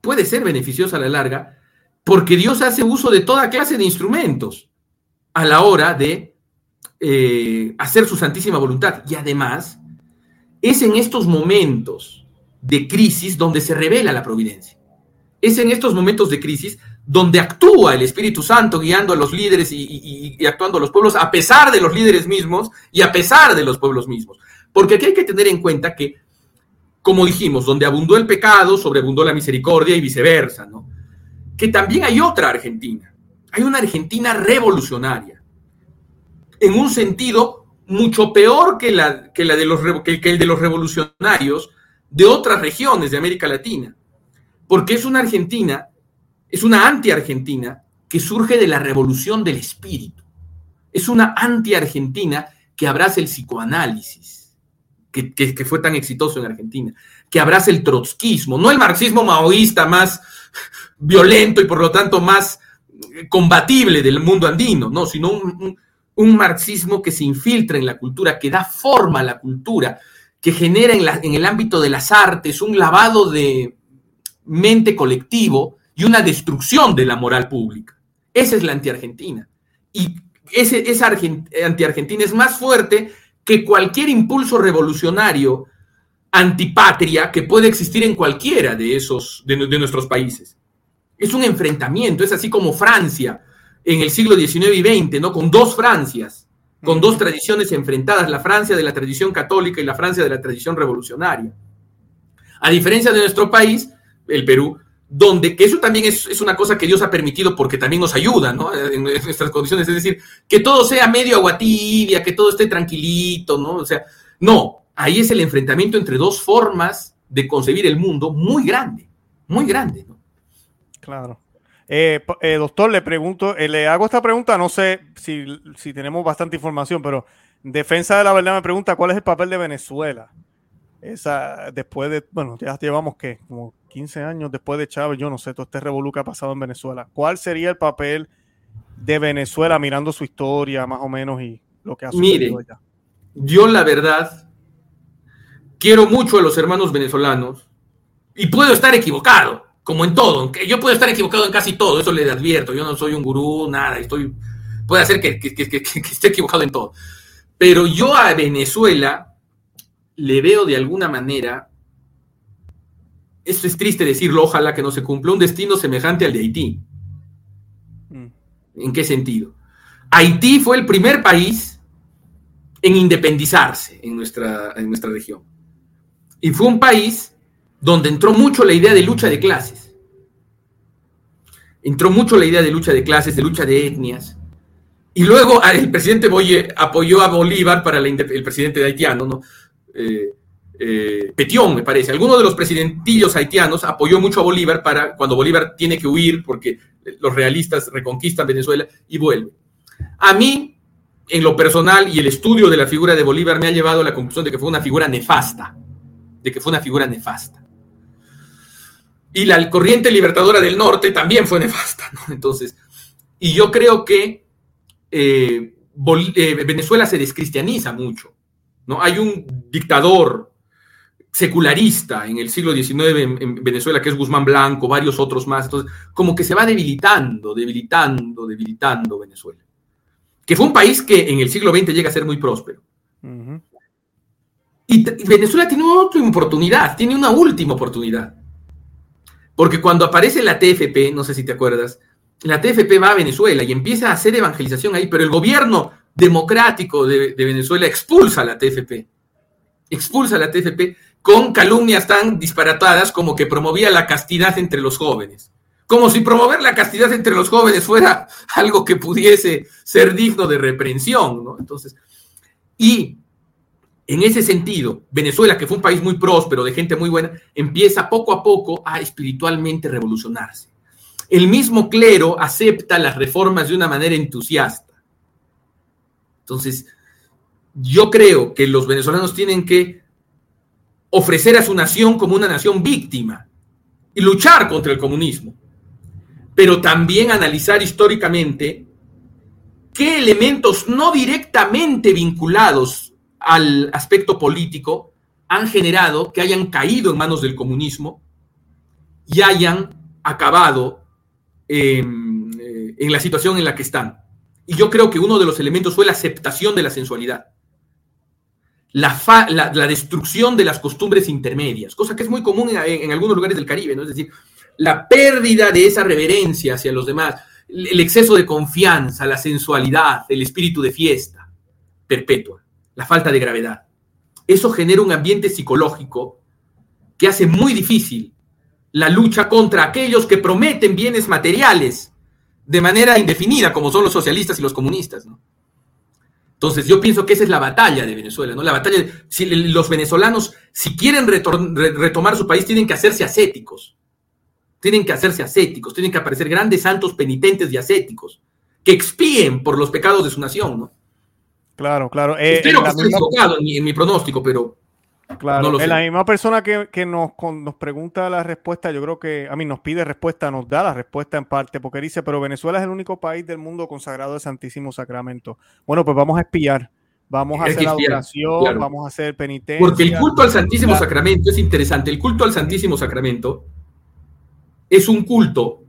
puede ser beneficiosa a la larga, porque Dios hace uso de toda clase de instrumentos a la hora de eh, hacer su santísima voluntad. Y además, es en estos momentos de crisis donde se revela la providencia. Es en estos momentos de crisis donde actúa el Espíritu Santo guiando a los líderes y, actuando a los pueblos a pesar de los líderes mismos y a pesar de los pueblos mismos. Porque aquí hay que tener en cuenta que, como dijimos, donde abundó el pecado, sobreabundó la misericordia y viceversa, ¿no? Que también hay otra Argentina. Hay una Argentina revolucionaria. En un sentido mucho peor que, la, que, la de los, que el de los revolucionarios de otras regiones de América Latina, porque es una Argentina, es una anti-Argentina que surge de la revolución del espíritu, es una anti-Argentina que abraza el psicoanálisis, que, fue tan exitoso en Argentina, que abraza el trotskismo, no el marxismo maoísta más violento y por lo tanto más combatible del mundo andino, no, sino un marxismo que se infiltra en la cultura, que da forma a la cultura, que genera en, el ámbito de las artes un lavado de mente colectivo y una destrucción de la moral pública. Esa es la anti-argentina. Y esa anti-argentina es más fuerte que cualquier impulso revolucionario antipatria que puede existir en cualquiera de esos, de nuestros países. Es un enfrentamiento, es así como Francia en el siglo XIX y XX, ¿no? Con dos Francias, con dos tradiciones enfrentadas, la Francia de la tradición católica y la Francia de la tradición revolucionaria. A diferencia de nuestro país, el Perú, donde, que eso también es, una cosa que Dios ha permitido porque también nos ayuda, ¿no? En nuestras condiciones, es decir, que todo sea medio agua tibia, que todo esté tranquilito, ¿no? O sea, no, ahí es el enfrentamiento entre dos formas de concebir el mundo muy grande, muy grande, ¿no? Claro. Eh, eh, doctor, le pregunto, eh, le hago esta pregunta, no sé si, si, tenemos bastante información, pero Defensa de la Verdad me pregunta cuál es el papel de Venezuela. Esa, después de, bueno, ya llevamos que como 15 años después de Chávez, yo no sé, todo este revolú que ha pasado en Venezuela. ¿Cuál sería el papel de Venezuela mirando su historia más o menos y lo que ha sucedido allá? Yo la verdad quiero mucho a los hermanos venezolanos y puedo estar equivocado como en todo, yo puedo estar equivocado en casi todo, eso le advierto, yo no soy un gurú, nada, estoy, puede ser que, esté equivocado en todo. Pero yo a Venezuela le veo de alguna manera, esto es triste decirlo, ojalá que no se cumpla, un destino semejante al de Haití. Mm. ¿En qué sentido? Haití fue el primer país en independizarse en nuestra, en nuestra región. Y fue un país donde entró mucho la idea de lucha de clases. Entró mucho la idea de lucha de clases, de lucha de etnias. Y luego ah, el presidente Boye apoyó a Bolívar para el presidente haitiano, ¿no? Eh, eh, Petión, me parece. Alguno de los presidentillos haitianos apoyó mucho a Bolívar para cuando Bolívar tiene que huir porque los realistas reconquistan Venezuela y vuelve. A mí, en lo personal y el estudio de la figura de Bolívar me ha llevado a la conclusión de que fue una figura nefasta, de que fue una figura nefasta. Y la corriente libertadora del norte también fue nefasta. Entonces, y yo creo que eh, eh, Venezuela se descristianiza mucho, ¿no? Hay un dictador secularista en el siglo XIX en, Venezuela, que es Guzmán Blanco, varios otros más. Entonces, como que se va debilitando, debilitando, debilitando Venezuela. Que fue un país que en el siglo XX llega a ser muy próspero. y, Venezuela tiene otra oportunidad, tiene una última oportunidad. Porque cuando aparece la TFP, no sé si te acuerdas, la TFP va a Venezuela y empieza a hacer evangelización ahí, pero el gobierno democrático de, de Venezuela expulsa a la TFP. Expulsa a la TFP con calumnias tan disparatadas como que promovía la castidad entre los jóvenes. Como si promover la castidad entre los jóvenes fuera algo que pudiese ser digno de reprensión. Entonces, y en ese sentido, Venezuela, que fue un país muy próspero, de gente muy buena, empieza poco a poco a espiritualmente revolucionarse. El mismo clero acepta las reformas de una manera entusiasta. Entonces, yo creo que los venezolanos tienen que ofrecer a su nación como una nación víctima y luchar contra el comunismo, pero también analizar históricamente qué elementos no directamente vinculados al aspecto político han generado que hayan caído en manos del comunismo y hayan acabado em, eh, en la situación en la que están. Y yo creo que uno de los elementos fue la aceptación de la sensualidad la, destrucción de las costumbres intermedias, cosa que es muy común en, algunos lugares del Caribe, ¿no? Es decir, la pérdida de esa reverencia hacia los demás, el exceso de confianza, la sensualidad, el espíritu de fiesta perpetua, la falta de gravedad. Eso genera un ambiente psicológico que hace muy difícil la lucha contra aquellos que prometen bienes materiales de manera indefinida, como son los socialistas y los comunistas. ¿no? Entonces, yo pienso que esa es la batalla de Venezuela, ¿no? La batalla, de, si los venezolanos, si quieren retomar su país, tienen que hacerse ascéticos. Tienen que hacerse ascéticos, tienen que aparecer grandes santos penitentes y ascéticos, que expíen por los pecados de su nación, ¿no? Claro, claro. Eh, Espero que esté equivocado en mi pronóstico, pero Claro, la misma persona que, nos, nos, pregunta la respuesta, yo creo que a mí nos pide respuesta, nos da la respuesta en parte, porque dice, pero Venezuela es el único país del mundo consagrado al Santísimo Sacramento. Bueno, pues vamos a espiar, vamos a hacer la adoración, vamos a hacer penitencia. Porque el culto al Santísimo Sacramento es interesante, el culto al Santísimo Sacramento es un culto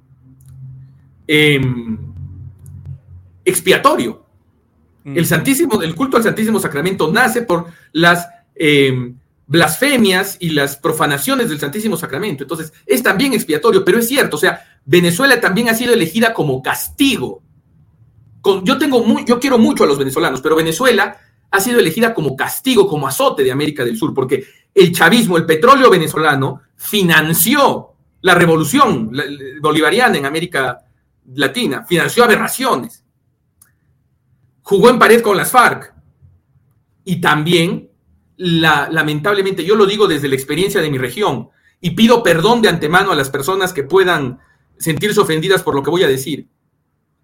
em, expiatorio. El Santísimo, el culto al Santísimo Sacramento nace por las em, blasfemias y las profanaciones del Santísimo Sacramento. Entonces, es también expiatorio, pero es cierto, o sea, Venezuela también ha sido elegida como castigo. yo tengo yo quiero mucho a los venezolanos, pero Venezuela ha sido elegida como castigo, como azote de América del Sur, porque el chavismo, el petróleo venezolano, financió la revolución bolivariana en América Latina, financió aberraciones, jugó en pared con las FARC y también lamentablemente, yo lo digo desde la experiencia de mi región y pido perdón de antemano a las personas que puedan sentirse ofendidas por lo que voy a decir,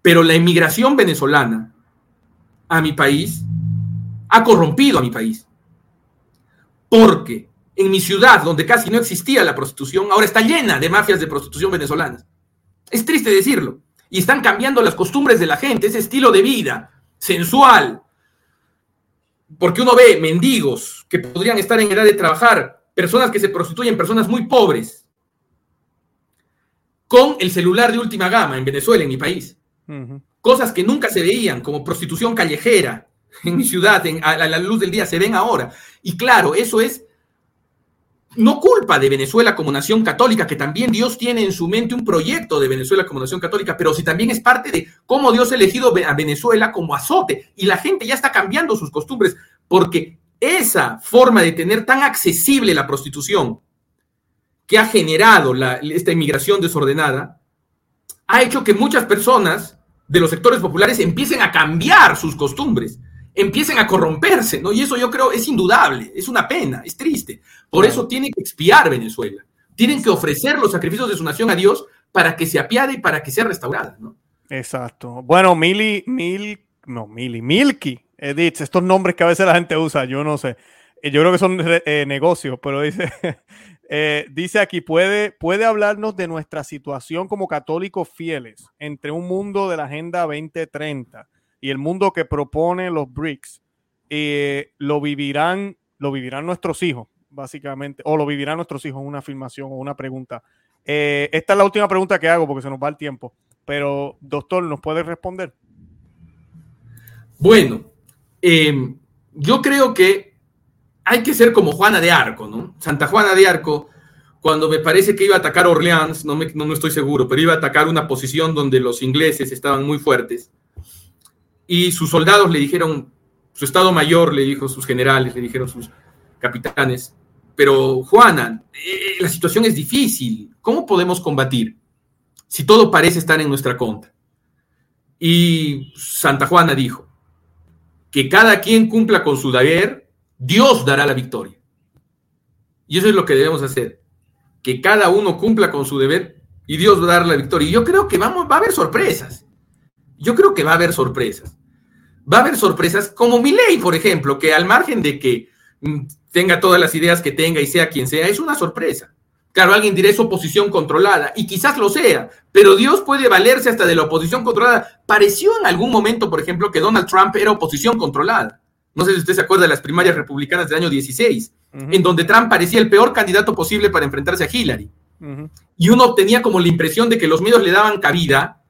pero la inmigración venezolana a mi país ha corrompido a mi país. Porque en mi ciudad, donde casi no existía la prostitución, ahora está llena de mafias de prostitución venezolanas. Es triste decirlo. Y están cambiando las costumbres de la gente, ese estilo de vida sensual, porque uno ve mendigos que podrían estar en edad de trabajar, personas que se prostituyen, personas muy pobres, con el celular de última gama en Venezuela, en mi país. Cosas que nunca se veían, como prostitución callejera en mi ciudad, a la luz del día, se ven ahora. Y claro, eso es no culpa de Venezuela como nación católica, que también Dios tiene en su mente un proyecto de Venezuela como nación católica, pero si también es parte de cómo Dios ha elegido a Venezuela como azote y la gente ya está cambiando sus costumbres, porque esa forma de tener tan accesible la prostitución que ha generado esta inmigración desordenada, ha hecho que muchas personas de los sectores populares empiecen a cambiar sus costumbres empiecen a corromperse, ¿no? Y eso yo creo es indudable, es una pena, es triste. Por eso tiene que expiar Venezuela. Tienen que ofrecer los sacrificios de su nación a Dios para que se apiade y para que sea restaurada, ¿no? Exacto. Bueno, mil, mil no, Mili, Milky, Edith, estos nombres que a veces la gente usa, yo no sé. Eh, yo creo que son eh, negocios, pero dice, eh, dice aquí, ¿puede, puede hablarnos de nuestra situación como católicos fieles entre un mundo de la Agenda 2030 y el mundo que propone los BRICS. lo vivirán, lo vivirán nuestros hijos, básicamente, o lo vivirán nuestros hijos, una afirmación o una pregunta. esta es la última pregunta que hago porque se nos va el tiempo, pero doctor, ¿nos puede responder? Bueno, yo creo que hay que ser como Juana de Arco, ¿no? Santa Juana de Arco, cuando me parece que iba a atacar Orleans, no, me, no, estoy seguro, pero iba a atacar una posición donde los ingleses estaban muy fuertes. Y sus soldados le dijeron, su Estado Mayor le dijo, sus generales, le dijeron sus capitanes, pero Juana, eh, la situación es difícil, ¿cómo podemos combatir si todo parece estar en nuestra contra? Y Santa Juana dijo, que cada quien cumpla con su deber Dios dará la victoria. Y eso es lo que debemos hacer. Que cada uno cumpla con su deber y Dios va a dar la victoria. Y yo creo que vamos, va a haber sorpresas. Yo creo que va a haber sorpresas. Va a haber sorpresas como mi ley, por ejemplo, que al margen de que mm, tenga todas las ideas que tenga y sea quien sea, es una sorpresa. Claro, alguien dirá es oposición controlada, y quizás lo sea, pero Dios puede valerse hasta de la oposición controlada. Pareció en algún momento, por ejemplo, que Donald Trump era oposición controlada. No sé si usted se acuerda de las primarias republicanas del año 16, en donde Trump parecía el peor candidato posible para enfrentarse a Hillary. Y uno obtenía como la impresión de que los medios le daban cabida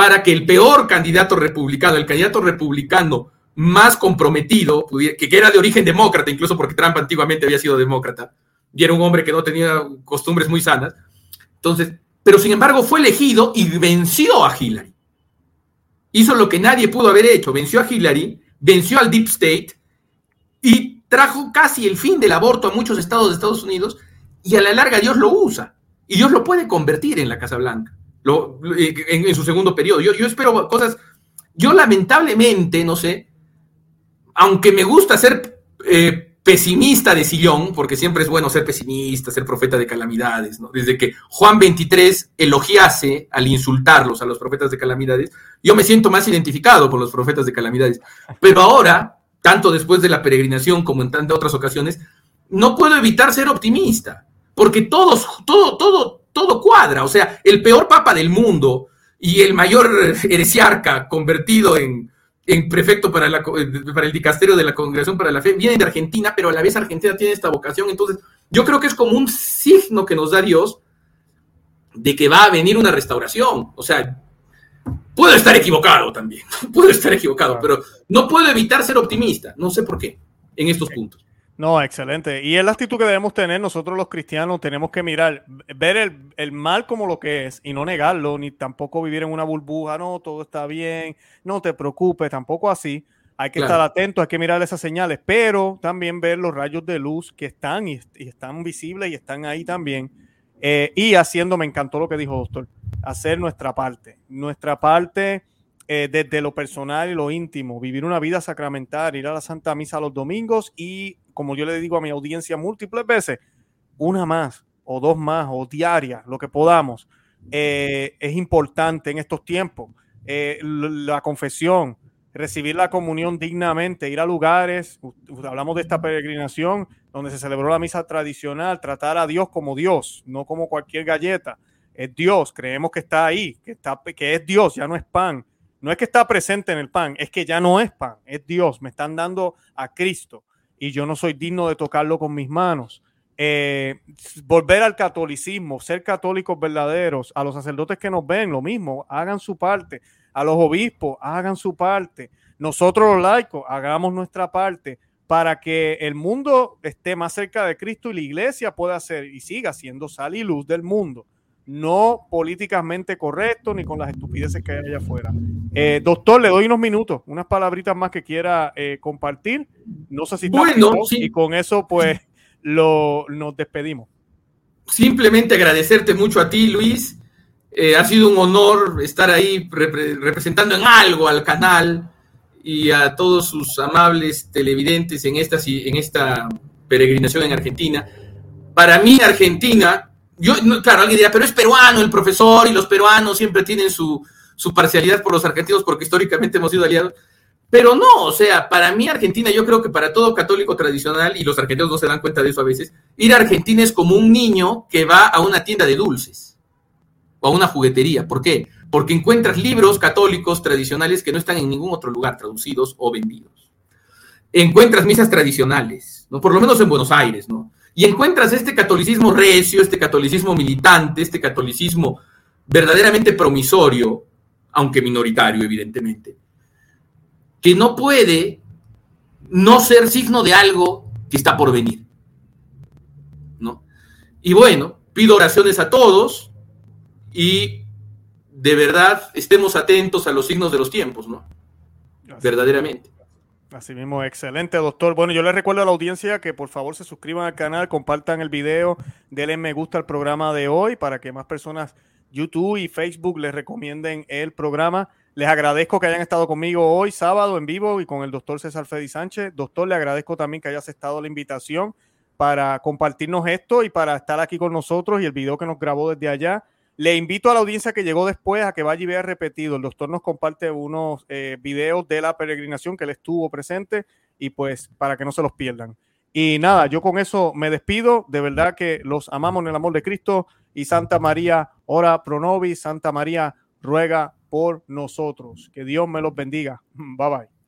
para que el peor candidato republicano, el candidato republicano más comprometido, que, era de origen demócrata, incluso porque Trump antiguamente había sido demócrata, y era un hombre que no tenía costumbres muy sanas. Entonces, pero sin embargo fue elegido y venció a Hillary. Hizo lo que nadie pudo haber hecho, venció a Hillary venció al Deep State y trajo casi el fin del aborto a muchos estados de Estados Unidos y a la larga Dios lo usa y Dios lo puede convertir en la Casa Blanca lo, en, su segundo periodo. Yo, espero cosas, yo lamentablemente, no sé, aunque me gusta ser eh, pesimista de sillón, porque siempre es bueno ser pesimista, ser profeta de calamidades. Desde que Juan 23 elogiase al insultarlos a los profetas de calamidades, yo me siento más identificado por los profetas de calamidades. Pero ahora, tanto después de la peregrinación como en tantas otras ocasiones, no puedo evitar ser optimista, porque todos, todo, todo, todo cuadra. O sea, el peor papa del mundo y el mayor heresiarca convertido en, en prefecto para, la, para el dicasterio de la Congregación para la Fe, viene de Argentina, pero a la vez Argentina tiene esta vocación. Entonces, yo creo que es como un signo que nos da Dios de que va a venir una restauración. O sea, Puedo estar equivocado también, puedo estar equivocado, pero no puedo evitar ser optimista, no sé por qué, en estos puntos. No, excelente. Y es la actitud que debemos tener nosotros los cristianos, tenemos que mirar, ver el, el, mal como lo que es y no negarlo, ni tampoco vivir en una burbuja, no, todo está bien, no te preocupes, tampoco así. Hay que estar atento, hay que mirar esas señales, pero también ver los rayos de luz que están y, y están visibles y están ahí también. Eh, y haciendo, me encantó lo que dijo Doctor, hacer nuestra parte, nuestra parte eh, desde lo personal y lo íntimo, vivir una vida sacramental, ir a la Santa Misa los domingos y, como yo le digo a mi audiencia múltiples veces, una más o dos más o diarias, lo que podamos, eh, es importante en estos tiempos. la confesión, recibir la comunión dignamente, ir a lugares, hablamos de esta peregrinación donde se celebró la misa tradicional, tratar a Dios como Dios, no como cualquier galleta. Es Dios, creemos que está ahí, que, está, que es Dios, ya no es pan. No es que está presente en el pan, es que ya no es pan, es Dios, me están dando a Cristo y yo no soy digno de tocarlo con mis manos. Eh, volver al catolicismo, ser católicos verdaderos, a los sacerdotes que nos ven, lo mismo, hagan su parte, a los obispos, hagan su parte, nosotros los laicos, hagamos nuestra parte para que el mundo esté más cerca de Cristo y la iglesia pueda ser y siga siendo sal y luz del mundo, no políticamente correcto ni con las estupideces que hay allá afuera. Eh, doctor, le doy unos minutos, unas palabritas más que quiera eh, compartir. No sé si está bueno, y con eso pues lo, nos despedimos. Simplemente agradecerte mucho a ti, Luis. Eh, ha sido un honor estar ahí representando en algo al canal y a todos sus amables televidentes en esta, en esta peregrinación en Argentina. Para mí, Argentina, claro, alguien dirá, pero es peruano el profesor y los peruanos siempre tienen su, su parcialidad por los argentinos porque históricamente hemos sido aliados. Pero no, o sea, para mí Argentina, yo creo que para todo católico tradicional, y los argentinos no se dan cuenta de eso a veces, ir a Argentina es como un niño que va a una tienda de dulces o a una juguetería. ¿Por qué? Porque encuentras libros católicos tradicionales que no están en ningún otro lugar traducidos o vendidos. Encuentras misas tradicionales, ¿no? Por lo menos en Buenos Aires, ¿no? Y encuentras este catolicismo recio, este catolicismo militante, este catolicismo verdaderamente promisorio, aunque minoritario, evidentemente, que no puede no ser signo de algo que está por venir. ¿no? Y bueno, pido oraciones a todos y de verdad estemos atentos a los signos de los tiempos, ¿no? Verdaderamente. Así mismo, excelente, doctor. Bueno, yo les recuerdo a la audiencia que por favor se suscriban al canal, compartan el video, denle me gusta al programa de hoy para que más personas YouTube y Facebook les recomienden el programa. Les agradezco que hayan estado conmigo hoy, sábado, en vivo y con el doctor César Fedi Sánchez. Doctor, le agradezco también que hayas estado la invitación para compartirnos esto y para estar aquí con nosotros y el video que nos grabó desde allá. Le invito a la audiencia que llegó después a que vaya y vea repetido. El doctor nos comparte unos eh, videos de la peregrinación que él estuvo presente y pues para que no se los pierdan. Y nada, yo con eso me despido. De verdad que los amamos en el amor de Cristo y Santa María, ora pro nobis, Santa María, ruega por nosotros. Que Dios me los bendiga. Bye bye.